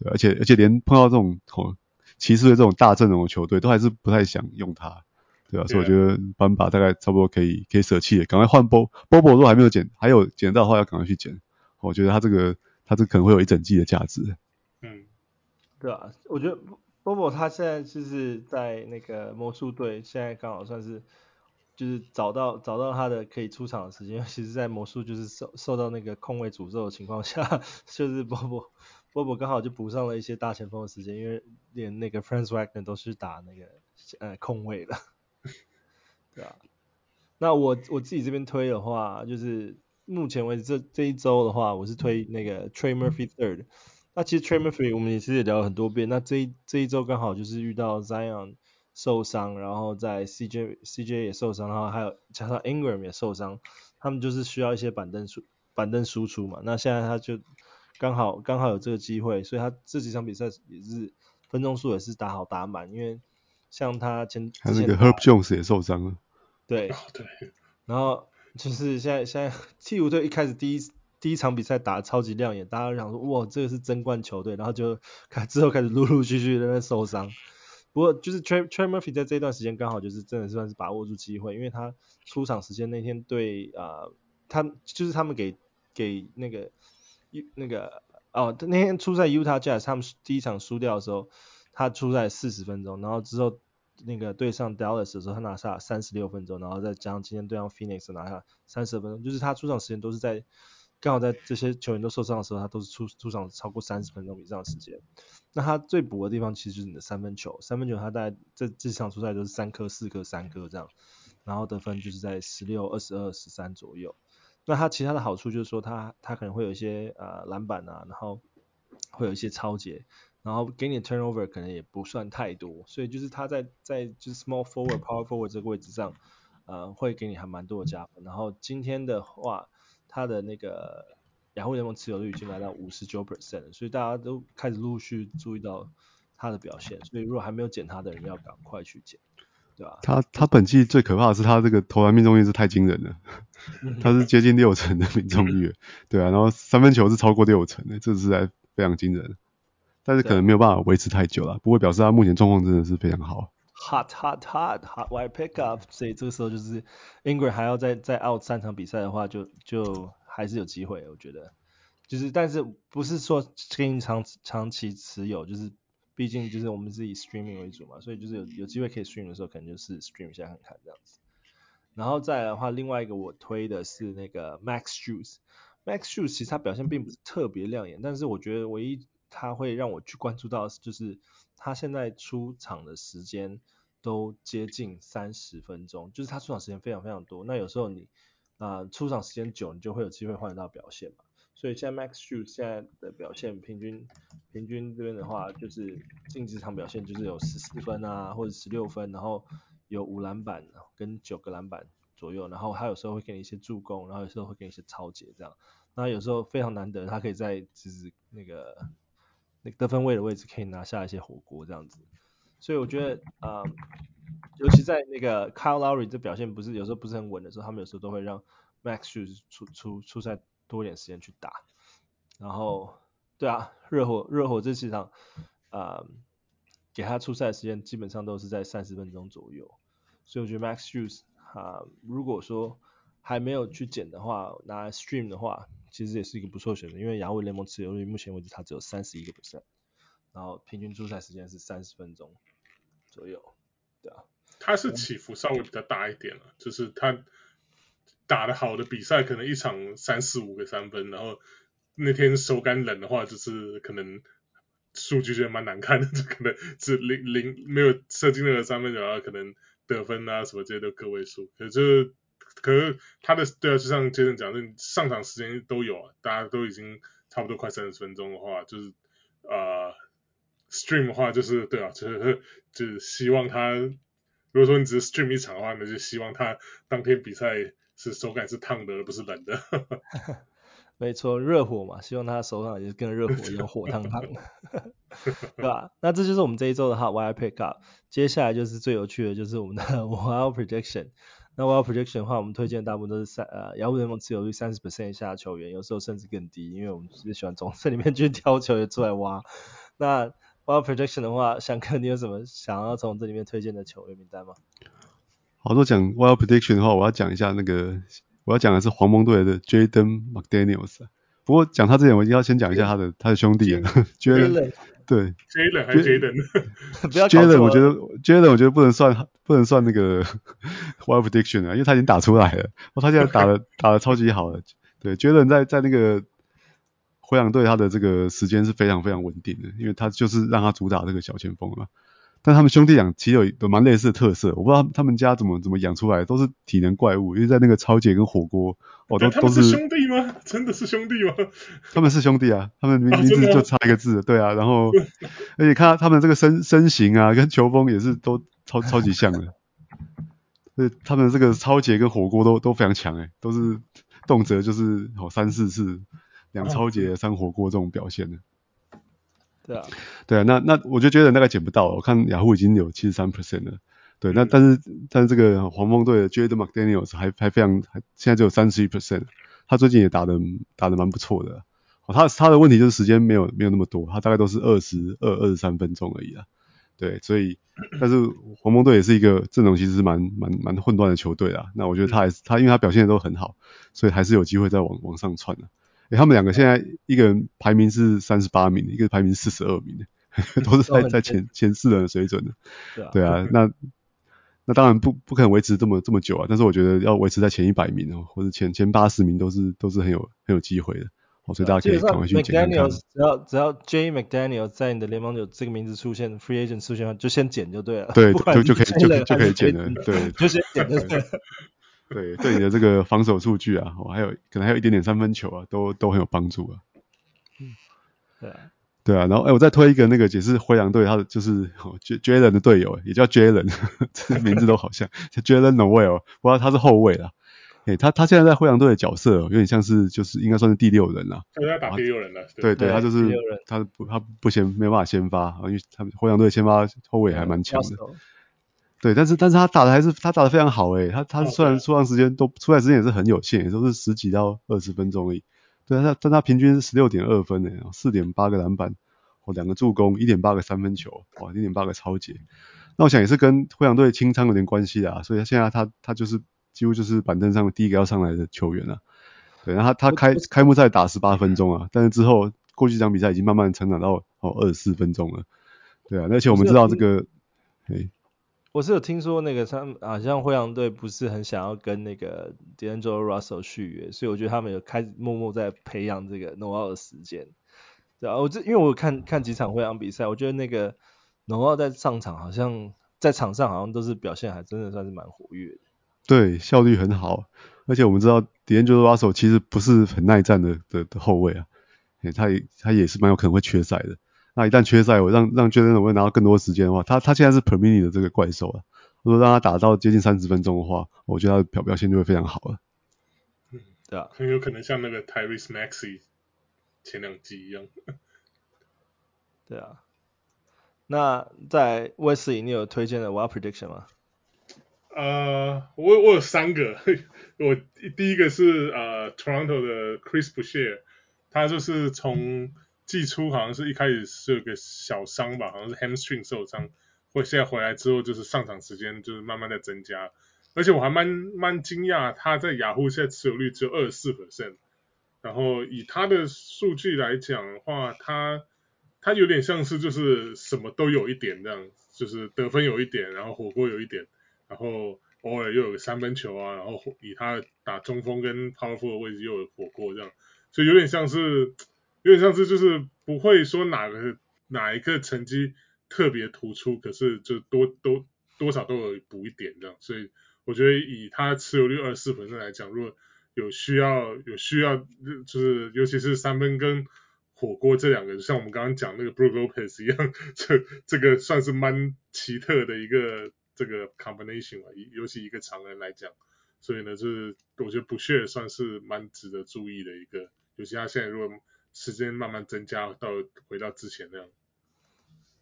对，而且而且连碰到这种哦骑士队这种大阵容的球队，都还是不太想用他，对啊，所以我觉得班巴大概差不多可以可以舍弃了，赶快换波波波，如果还没有捡，还有捡到的话要赶快去捡。我觉得他这个，他这可能会有一整季的价值。嗯，对啊，我觉得 Bobo 他现在就是在那个魔术队，现在刚好算是就是找到找到他的可以出场的时间。其实，在魔术就是受受到那个控位诅咒的情况下，就是 Bobo。波波刚好就补上了一些大前锋的时间，因为连那个 Franz Wagner 都是打那个呃控卫的。对啊，那我我自己这边推的话，就是。目前为止这这一周的话，我是推那个 Trey Murphy third。那其实 Trey Murphy 我们也其实也聊了很多遍。那这一这一周刚好就是遇到 Zion 受伤，然后在 CJ CJ 也受伤，然后还有加上 Ingram 也受伤，他们就是需要一些板凳输板凳输出嘛。那现在他就刚好刚好有这个机会，所以他这几场比赛也是分钟数也是打好打满，因为像他前还有那个 Herb Jones 也受伤了。对对，然后。就是现在，现在 鹈鹕队一开始第一第一场比赛打得超级亮眼，大家都想说哇，这个是争冠球队，然后就 开之后开始陆陆续续在那受伤。不过就是 Trey Trey Murphy 在这段时间刚好就是真的算是把握住机会，因为他出场时间那天对啊、他就是他们给给那个那个哦，那天出赛 Utah Jazz 他们第一场输掉的时候，他出赛四十分钟，然后之后。那个对上 Dallas 的时候，他拿下三十六分钟，然后再加上今天对上 Phoenix 拿下三十分钟，就是他出场时间都是在刚好在这些球员都受伤的时候，他都是出出场超过三十分钟以上的时间。那他最补的地方其实就是你的三分球，三分球他大概这这场出赛都是三颗、四颗、三颗这样，然后得分就是在十六、二十二、十三左右。那他其他的好处就是说他他可能会有一些呃篮板啊，然后会有一些抄截。然后给你的 turnover 可能也不算太多，所以就是他在在就是 small forward power forward 这个位置上，呃，会给你还蛮多的加分。然后今天的话，他的那个雅虎联盟持有率已经来到五十九 percent，所以大家都开始陆续注意到他的表现。所以如果还没有捡他的人，要赶快去捡，对吧？他他本季最可怕的是他这个投篮命中率是太惊人了，他是接近六成的命中率，对啊，然后三分球是超过六成的，这是在非常惊人。但是可能没有办法维持太久了，不过表示他目前状况真的是非常好。Hot, hot, hot, hot white pickup，所以这个时候就是 Ingram 还要再再 out 三场比赛的话就，就就还是有机会，我觉得。就是但是不是说可以长长期持有，就是毕竟就是我们是以 streaming 为主嘛，所以就是有有机会可以 stream 的时候，可能就是 stream 一下看看这样子。然后再来的话，另外一个我推的是那个 Max Shoes。Max Shoes 其实它表现并不是特别亮眼，但是我觉得唯一。他会让我去关注到，就是他现在出场的时间都接近三十分钟，就是他出场时间非常非常多。那有时候你啊、出场时间久，你就会有机会换得到表现嘛。所以现在 Max Shoe 现在的表现平均平均这边的话，就是近几场表现就是有十四分啊，或者十六分，然后有五篮板跟九个篮板左右，然后他有时候会给你一些助攻，然后有时候会给你一些抄截这样。那有时候非常难得，他可以在就是那个。那个得分位的位置可以拿下一些火锅这样子，所以我觉得啊、嗯，尤其在那个 Kyle Lowry 这表现不是有时候不是很稳的时候，他们有时候都会让 Max Shoes 出出出赛多一点时间去打。然后，对啊，热火热火这几场啊、嗯，给他出赛的时间基本上都是在三十分钟左右，所以我觉得 Max Shoes 啊，如果说还没有去捡的话，拿来 stream 的话。其实也是一个不错选择，因为亚维联盟持有率目前为止它只有三十一个 percent，然后平均出赛时间是三十分钟左右，对啊。它是起伏稍微比较大一点了，就是他打的好的比赛可能一场三四五个三分，然后那天手感冷的话，就是可能数据就蛮难看的，就可能只零零没有射进那个三分球，然后可能得分啊什么这些都个位数。可是可是他的对啊，就像杰森讲的，上场时间都有啊，大家都已经差不多快三十分钟的话，就是啊、呃、stream 的话就是对啊，就是就是希望他，如果说你只是 stream 一场的话，那就希望他当天比赛是手感是烫的而不是冷的。没错，热火嘛，希望他手上也是跟热火一样火烫烫的，对吧？那这就是我们这一周的 Hot Wire Pickup。接下来就是最有趣的，就是我们的 Wild Prediction。那 Wild Prediction 的话，我们推荐大部分都是三呃，雅虎联盟持有率三十 percent 以下的球员，有时候甚至更低，因为我们是喜欢从这里面去挑球员出来挖。那 Wild Prediction 的话，想看你有什么想要从这里面推荐的球员名单吗？好多讲 Wild Prediction 的话，我要讲一下那个。我要讲的是黄蒙队的 Jaden McDaniels，不过讲他之前，我一定要先讲一下他的他的兄弟啊，Jalen，对，Jalen 还是 Jalen，不要 Jalen，我觉得 Jalen 我觉得不能算不能算那个 Wild Prediction 啊，因为他已经打出来了，他现在打的打的超级好了，对，Jalen 在在那个灰狼队他的这个时间是非常非常稳定的，因为他就是让他主打这个小前锋嘛。但他们兄弟俩其实有有蛮类似的特色，我不知道他们家怎么怎么养出来，都是体能怪物，因为在那个超姐跟火锅，哦，都都是兄弟吗？真的是兄弟吗？他们是兄弟啊，他们名名字就差一个字，对啊，然后而且看他他们这个身身形啊，跟球风也是都超超级像的，所以他们这个超姐跟火锅都都非常强诶，都是动辄就是哦三四次两超姐三火锅这种表现的。对啊，对啊，那那我就觉得大概捡不到，我看雅虎已经有七十三 percent 了。对，那但是但是这个黄蜂队的 Jaden McDaniels 还还非常还现在只有三十一 percent，他最近也打得打得蛮不错的。哦，他他的问题就是时间没有没有那么多，他大概都是二十二二十三分钟而已啊。对，所以 但是黄蜂队也是一个阵容其实是蛮蛮蛮混乱的球队啊。那我觉得他还是他因为他表现的都很好，所以还是有机会再往往上窜的。欸、他们两个现在一个人排名是三十八名，一个排名四十二名，都是在在前前四人的水准的。对啊，对啊，那那当然不不可能维持这么这么久啊，但是我觉得要维持在前一百名哦，或者前前八十名都是都是很有很有机会的。哦，所以大家可以赶快去捡看看。只要只要 J McDaniel 在你的联盟有这个名字出现，Free Agent 出现，就先捡就对了。对，就就可以就就可以捡了。对，就先捡就对了。对，对你的这个防守数据啊，我还有可能还有一点点三分球啊，都都很有帮助啊。嗯，对啊，对啊，然后哎，我再推一个那个也是灰狼队，他的就是 Jalen 的队友，也叫 Jalen，这名字都好像，叫 Jalen Noel，不知道他是后卫啦。哎，他他现在在灰狼队的角色有点像是就是应该算是第六人了。他打第六人了。对对，他就是他不他不先没办法先发，因为他们灰狼队先发后卫还蛮强的。对，但是但是他打的还是他打的非常好诶，他他虽然出场时间都出来时间也是很有限，也都是十几到二十分钟而已。对，他但他平均是十六点二分诶，四点八个篮板，哦，两个助攻，一点八个三分球，哇，一点八个超截。那我想也是跟灰狼队清仓有点关系啊，所以他现在他他就是几乎就是板凳上第一个要上来的球员了。对，然后他他开开幕赛打十八分钟啊，但是之后过去几场比赛已经慢慢成长到哦二十四分钟了。对啊，而且我们知道这个，诶。我是有听说那个他们好像灰狼队不是很想要跟那个 d a n g e l Russell 续约，所以我觉得他们有开始默默在培养这个 NOL 的时间。对啊，我这因为我看看几场灰狼比赛，我觉得那个 NOL 在上场好像在场上好像都是表现还真的算是蛮活跃的。对，效率很好，而且我们知道 d a n g e l Russell 其实不是很耐战的的的后卫啊，他也他也是蛮有可能会缺赛的。那一旦缺赛，我让让 Jalen 我会拿到更多时间的话，他他现在是 per minute 的这个怪兽啊。如果让他打到接近三十分钟的话，我觉得他的表表现就会非常好了。嗯，对啊，很有可能像那个 Tyrese Maxey 前两季一样。对啊。那在 Wesley 你有推荐的 Wild Prediction 吗？呃，我我有三个，我第一个是呃 Toronto 的 Chris Boucher，他就是从季初好像是一开始是有个小伤吧，好像是 hamstring 受伤，或现在回来之后就是上场时间就是慢慢的增加，而且我还蛮蛮惊讶，他在雅虎现在持有率只有二十四 percent，然后以他的数据来讲的话，他他有点像是就是什么都有一点这样，就是得分有一点，然后火锅有一点，然后偶尔又有个三分球啊，然后以他打中锋跟 power forward 的位置又有火锅这样，所以有点像是。有点像是就是不会说哪个哪一个成绩特别突出，可是就多多多少都有补一点这样，所以我觉得以他持有率二十四分来讲，如果有需要有需要，就是尤其是三分跟火锅这两个，像我们刚刚讲那个 Brook Lopez 一样，这这个算是蛮奇特的一个这个 combination 吧，尤其一个常人来讲，所以呢，就是我觉得 Boucher 算是蛮值得注意的一个，尤其他现在如果时间慢慢增加到回到之前那样。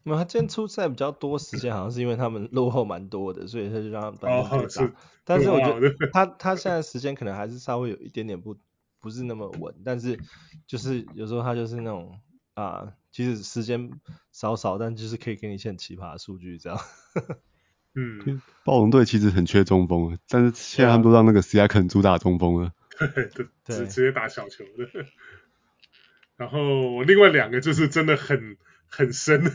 那他今天出赛比较多时间，好像是因为他们落后蛮多的，所以他就让他板凳最大。但是我觉得他他现在时间可能还是稍微有一点点不不是那么稳，但是就是有时候他就是那种啊，其实时间少少，但就是可以给你一些很奇葩的数据这样。嗯，暴龙队其实很缺中锋，但是现在他们都让那个 Siakam 主打中锋了，对，直直接打小球的。然后我另外两个就是真的很。很深的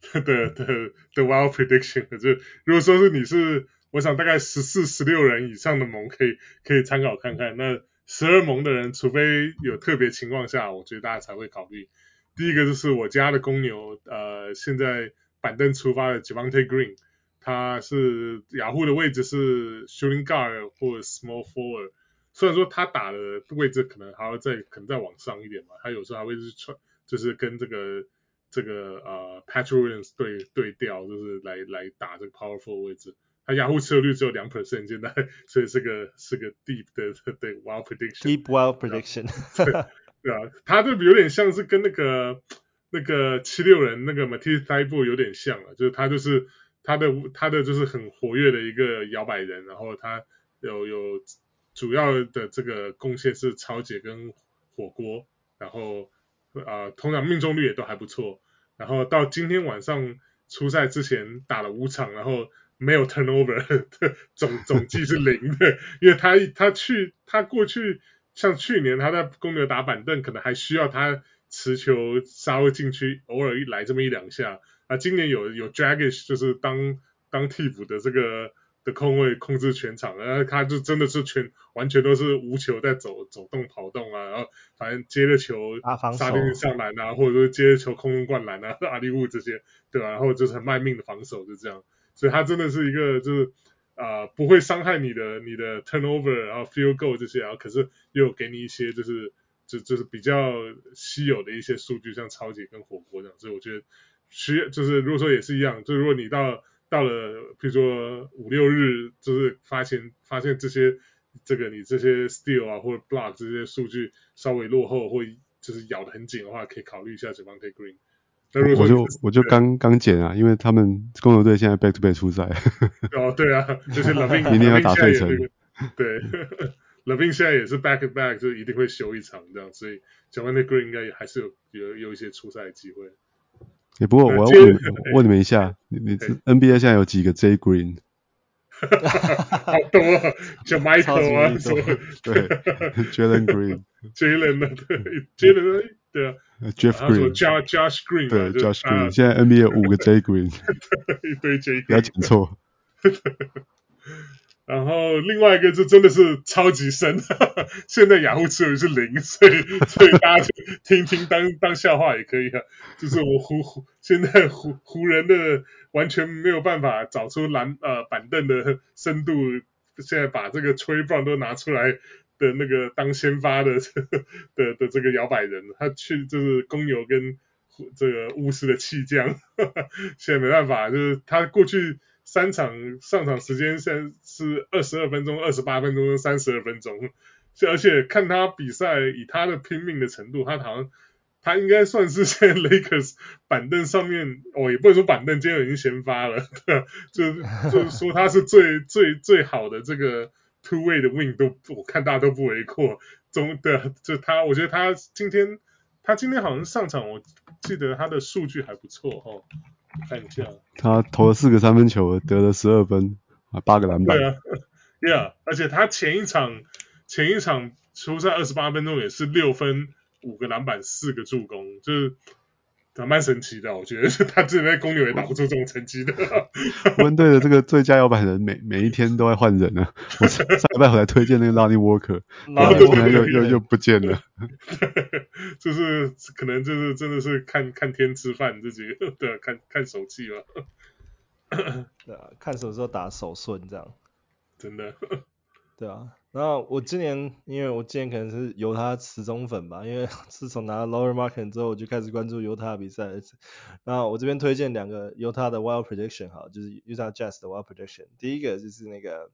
的的的 wild prediction，就如果说是你是，我想大概十四十六人以上的盟可以可以参考看看。那十二盟的人，除非有特别情况下，我觉得大家才会考虑。第一个就是我家的公牛，呃，现在板凳出发的 Javante Green，他是雅虎的位置是 shooting guard 或者 small forward，虽然说他打的位置可能还要再可能再往上一点嘛，他有时候还会是穿就是跟这个。这个呃 Williams 对对调，就是来来打这个 powerful 位置，他雅虎持有率只有两 percent 现在，所以是个是个 deep 的的 wild prediction。Deep wild prediction。对对啊，他就有点像是跟那个那个七六人那个 Matisse Thybulle 有点像了，就是他就是他的他的就是很活跃的一个摇摆人，然后他有有主要的这个贡献是超解跟火锅，然后。啊、呃，通常命中率也都还不错。然后到今天晚上初赛之前打了五场，然后没有 turnover，总 总计是零的。因为他他去他过去像去年他在公牛打板凳，可能还需要他持球稍微进去，偶尔一来这么一两下。啊，今年有有 Dragish 就是当当替补的这个。的控卫控制全场，然后他就真的是全完全都是无球在走走动跑动啊，然后反正接着球杀进去上篮啊，或者说接着球空中灌篮啊，阿里乌这些，对吧？然后就是很卖命的防守，就这样，所以他真的是一个就是啊、呃、不会伤害你的你的 turnover，然后 field goal 这些，然后可是又给你一些就是就就是比较稀有的一些数据，像超级跟火锅这样，所以我觉得需要就是如果说也是一样，就是如果你到到了，比如说五六日，就是发现发现这些这个你这些 steal 啊或者 block 这些数据稍微落后，或就是咬得很紧的话，可以考虑一下 Javante Green。那如果我就我就刚刚减啊，因为他们公牛队现在 back to back 出赛。哦，对啊，就是 LaVine 明天要打费城。对，LaVine 现在也是 back to back，就一定会休一场这样，所以 Javante Green 应该也还是有有有一些出赛的机会。也、欸、不过我要问你问你们一下，你你 NBA 现在有几个 J Green？好多，Jamichael 啊，什么对，Jalen Green，Jalen 的对，Jalen 对啊，Jeff Green，Josh Josh Green，对，Josh Green，现在 NBA 五个 J Green，一堆 J Green，不要讲错。然后另外一个就真的是超级深，现在雅虎持有是零，所以所以大家听听当当笑话也可以啊。就是我湖湖现在湖湖人的完全没有办法找出篮呃板凳的深度，现在把这个 Trey Brown 都拿出来的那个当先发的 的的这个摇摆人，他去就是公牛跟这个巫师的弃将，现在没办法，就是他过去。三场上场时间现在是二十二分钟、二十八分钟、三十二分钟，而且看他比赛，以他的拼命的程度，他好像他应该算是现在 Lakers 板凳上面，哦，也不能说板凳，今天已经先发了，对 就就是说他是最最最好的这个 two way 的 Win 都，我看大家都不为过。中的就他，我觉得他今天他今天好像上场，我记得他的数据还不错哦。看一下，他投了四个三分球，得了十二分啊，八个篮板。对啊，Yeah，而且他前一场前一场出赛二十八分钟也是六分五个篮板四个助攻，就是蛮神奇的，我觉得他自己在公牛也打不出这种成绩的。湖人队的这个最佳摇摆人每每一天都在换人啊！我上礼拜回来推荐那个 Lonnie Walker，然后又又又不见了。就是可能就是真的是看看天吃饭，自己对看看手气吧。对啊，看什么时候打手顺这样。真的。对啊。然后我今年，因为我今年可能是犹他死忠粉吧，因为 自从拿了 Lower Market 之后，我就开始关注犹他的比赛。然后我这边推荐两个犹他的 Wild Prediction 哈，就是 Utah Jazz 的 Wild Prediction。第一个就是那个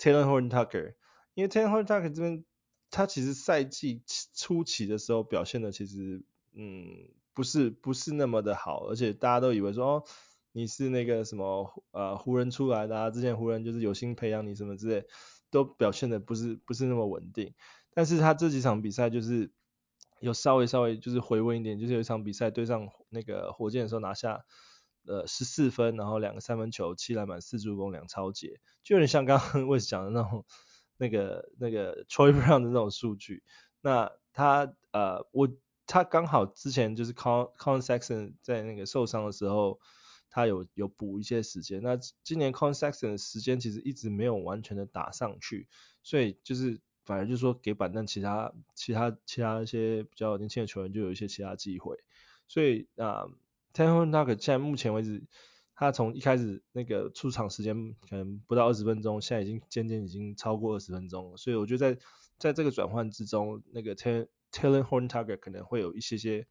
Talen Horton Tucker，因为 Talen Horton Tucker 这边他其实赛季初期的时候表现的其实嗯不是不是那么的好，而且大家都以为说哦你是那个什么呃湖人出来的啊，之前湖人就是有心培养你什么之类。都表现的不是不是那么稳定，但是他这几场比赛就是有稍微稍微就是回温一点，就是有一场比赛对上那个火箭的时候拿下呃十四分，然后两个三分球，七篮板，四助攻，两抄截，就有点像刚刚 我讲的那种那个那个 Troy Brown 的那种数据。那他呃我他刚好之前就是 Con Con Saxon 在那个受伤的时候。他有有补一些时间，那今年 Con Saxon 的时间其实一直没有完全的打上去，所以就是反而就是说给板凳其他其他其他一些比较年轻的球员就有一些其他机会，所以啊 Talen Horton Tucker 现在目前为止，他从一开始那个出场时间可能不到二十分钟，现在已经渐渐已经超过二十分钟了，所以我觉得在在这个转换之中，那个 Talen Horton Tucker 可能会有一些些。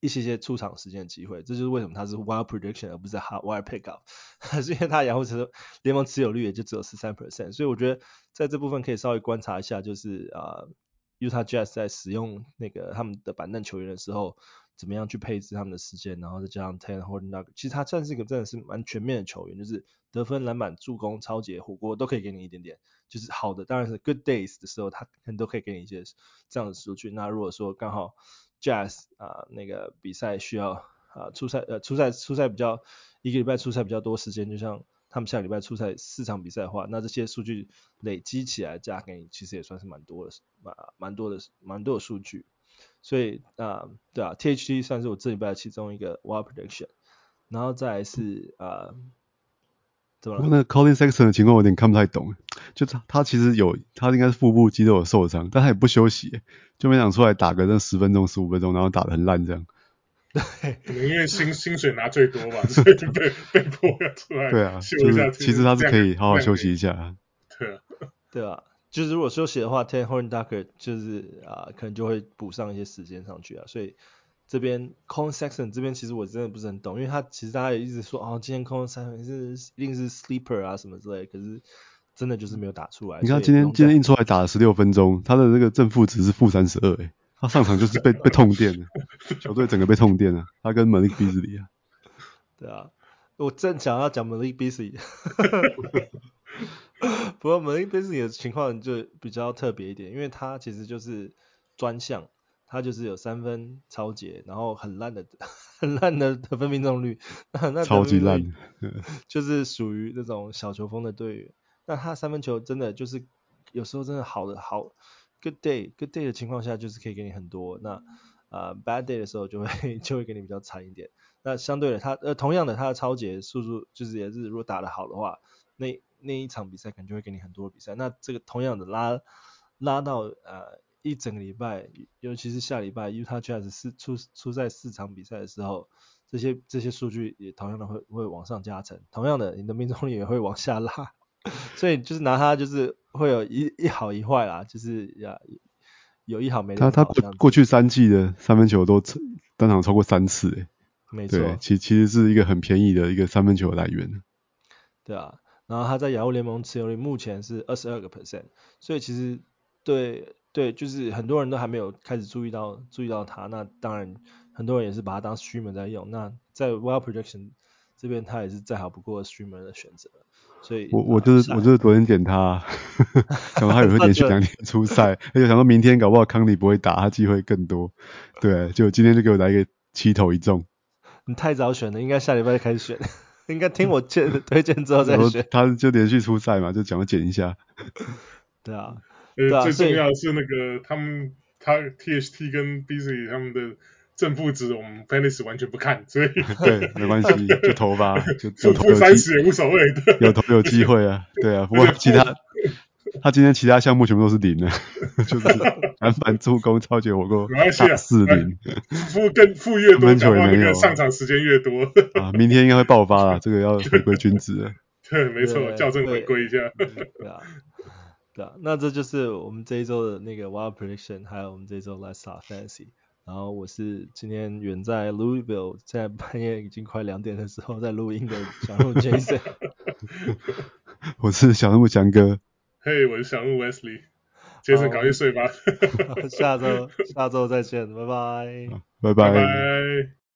一些些出场时间的机会，这就是为什么他是 wild prediction 而不是 hard wild pickup，是因为他洋户持联盟持有率也就只有十三 percent，所以我觉得在这部分可以稍微观察一下，就是啊、呃、Utah Jazz 在使用那个他们的板凳球员的时候，怎么样去配置他们的时间，然后再加上 Ten Horton Tucker，其实他算是一个真的是蛮全面的球员，就是得分、篮板、助攻、抄截、火锅都可以给你一点点，就是好的，当然是 good days 的时候，他可能都可以给你一些这样的数据。那如果说刚好 Jazz 啊，那个比赛需要啊出赛呃出赛出赛比较一个礼拜出赛比较多时间，就像他们下礼拜出赛四场比赛的话，那这些数据累积起来加给你，其实也算是蛮多的，蛮蛮多的蛮多的数据。所以啊，对啊，THT 算是我这礼拜其中一个 Wild Prediction，然后再是啊。不过那个 Collin Sexton 的情况我有点看不太懂，就他他其实有他应该是腹部肌肉有受伤，但他也不休息，就没想出来打个那十分钟十五分钟，然后打得很烂这样。对，可能因为薪薪水拿最多吧，所以就被 被迫要出来对啊，就是其实他是可以好好休息一下。对啊，对啊，就是如果休息的话，Talen Horton Ducker 就是啊，可能就会补上一些时间上去啊，所以。这边 Collin Sexton 这边其实我真的不是很懂，因为他其实大家也一直说哦，今天 Collin Sexton 是一定是 sleeper 啊什么之类的，可是真的就是没有打出来。你看今天今天印出来打了十六分钟，他的那个正负值是负三十二，诶，他上场就是被 被痛电了，球队整个被痛电了，他跟 Malik Beasley 啊。对啊，我正想要讲 Malik Beasley，不过 Malik Beasley 的情况就比较特别一点，因为他其实就是专项。他就是有三分超节，然后很烂的 很烂的得分命中率，那那超级烂，就是属于那种小球风的队员。那他三分球真的就是有时候真的好的好，good day good day 的情况下就是可以给你很多，那啊、呃、bad day 的时候就会 就会给你比较惨一点。那相对的他呃同样的他的超节速度就是也是如果打得好的话，那那一场比赛可能就会给你很多比赛。那这个同样的拉拉到呃。一整个礼拜，尤其是下礼拜，Utah Jazz 是出出赛四场比赛的时候，这些这些数据也同样的会会往上加成，同样的你的命中率也会往下拉，所以就是拿它就是会有一一好一坏啦，就是呀有一好没好。他他过过去三季的三分球都单场超过三次，诶，没错，其其实是一个很便宜的一个三分球来源。对啊，然后他在亚欧联盟持有率目前是二十二个 percent，所以其实对。对，就是很多人都还没有开始注意到注意到它，那当然很多人也是把它当 streamer 在用。那在 wild Projection 这边，它也是再好不过 streamer 的选择。所以我我就是我就是昨天点它，想到它也会连续两天出赛，而且想到明天搞不好康利不会打，他机会更多。对，就今天就给我来一个七投一中。你太早选了，应该下礼拜就开始选，应该听我推推荐之后再选。他就连续出赛嘛，就讲捡一下。对啊。呃，最重要的是那个他们他 THT 跟 Beasley 他们的正负值我们 Fantasy 完全不看，所以 对，没关系，就投吧，就负负三十也无所谓，有投有机会啊，对啊，不过 其他他今天其他项目全部都是零的，就是篮板助攻超级火锅，四零，负更负越多，讲话那个上场时间越多。啊，明天应该会爆发了，这个要回归均值了，对，没错，校正回归一下，对啊。对啊，那这就是我们这一周的那个 Wild Prediction，还有我们这一周 Let's Talk Fantasy。然后我是今天远在 Louisville，在半夜已经快两点的时候在录音的小鹿 Jason。我是小鹿强哥。嘿，hey, 我是小鹿 Wesley，Jason 赶紧睡吧。下周下周再见，拜拜。拜拜。拜拜。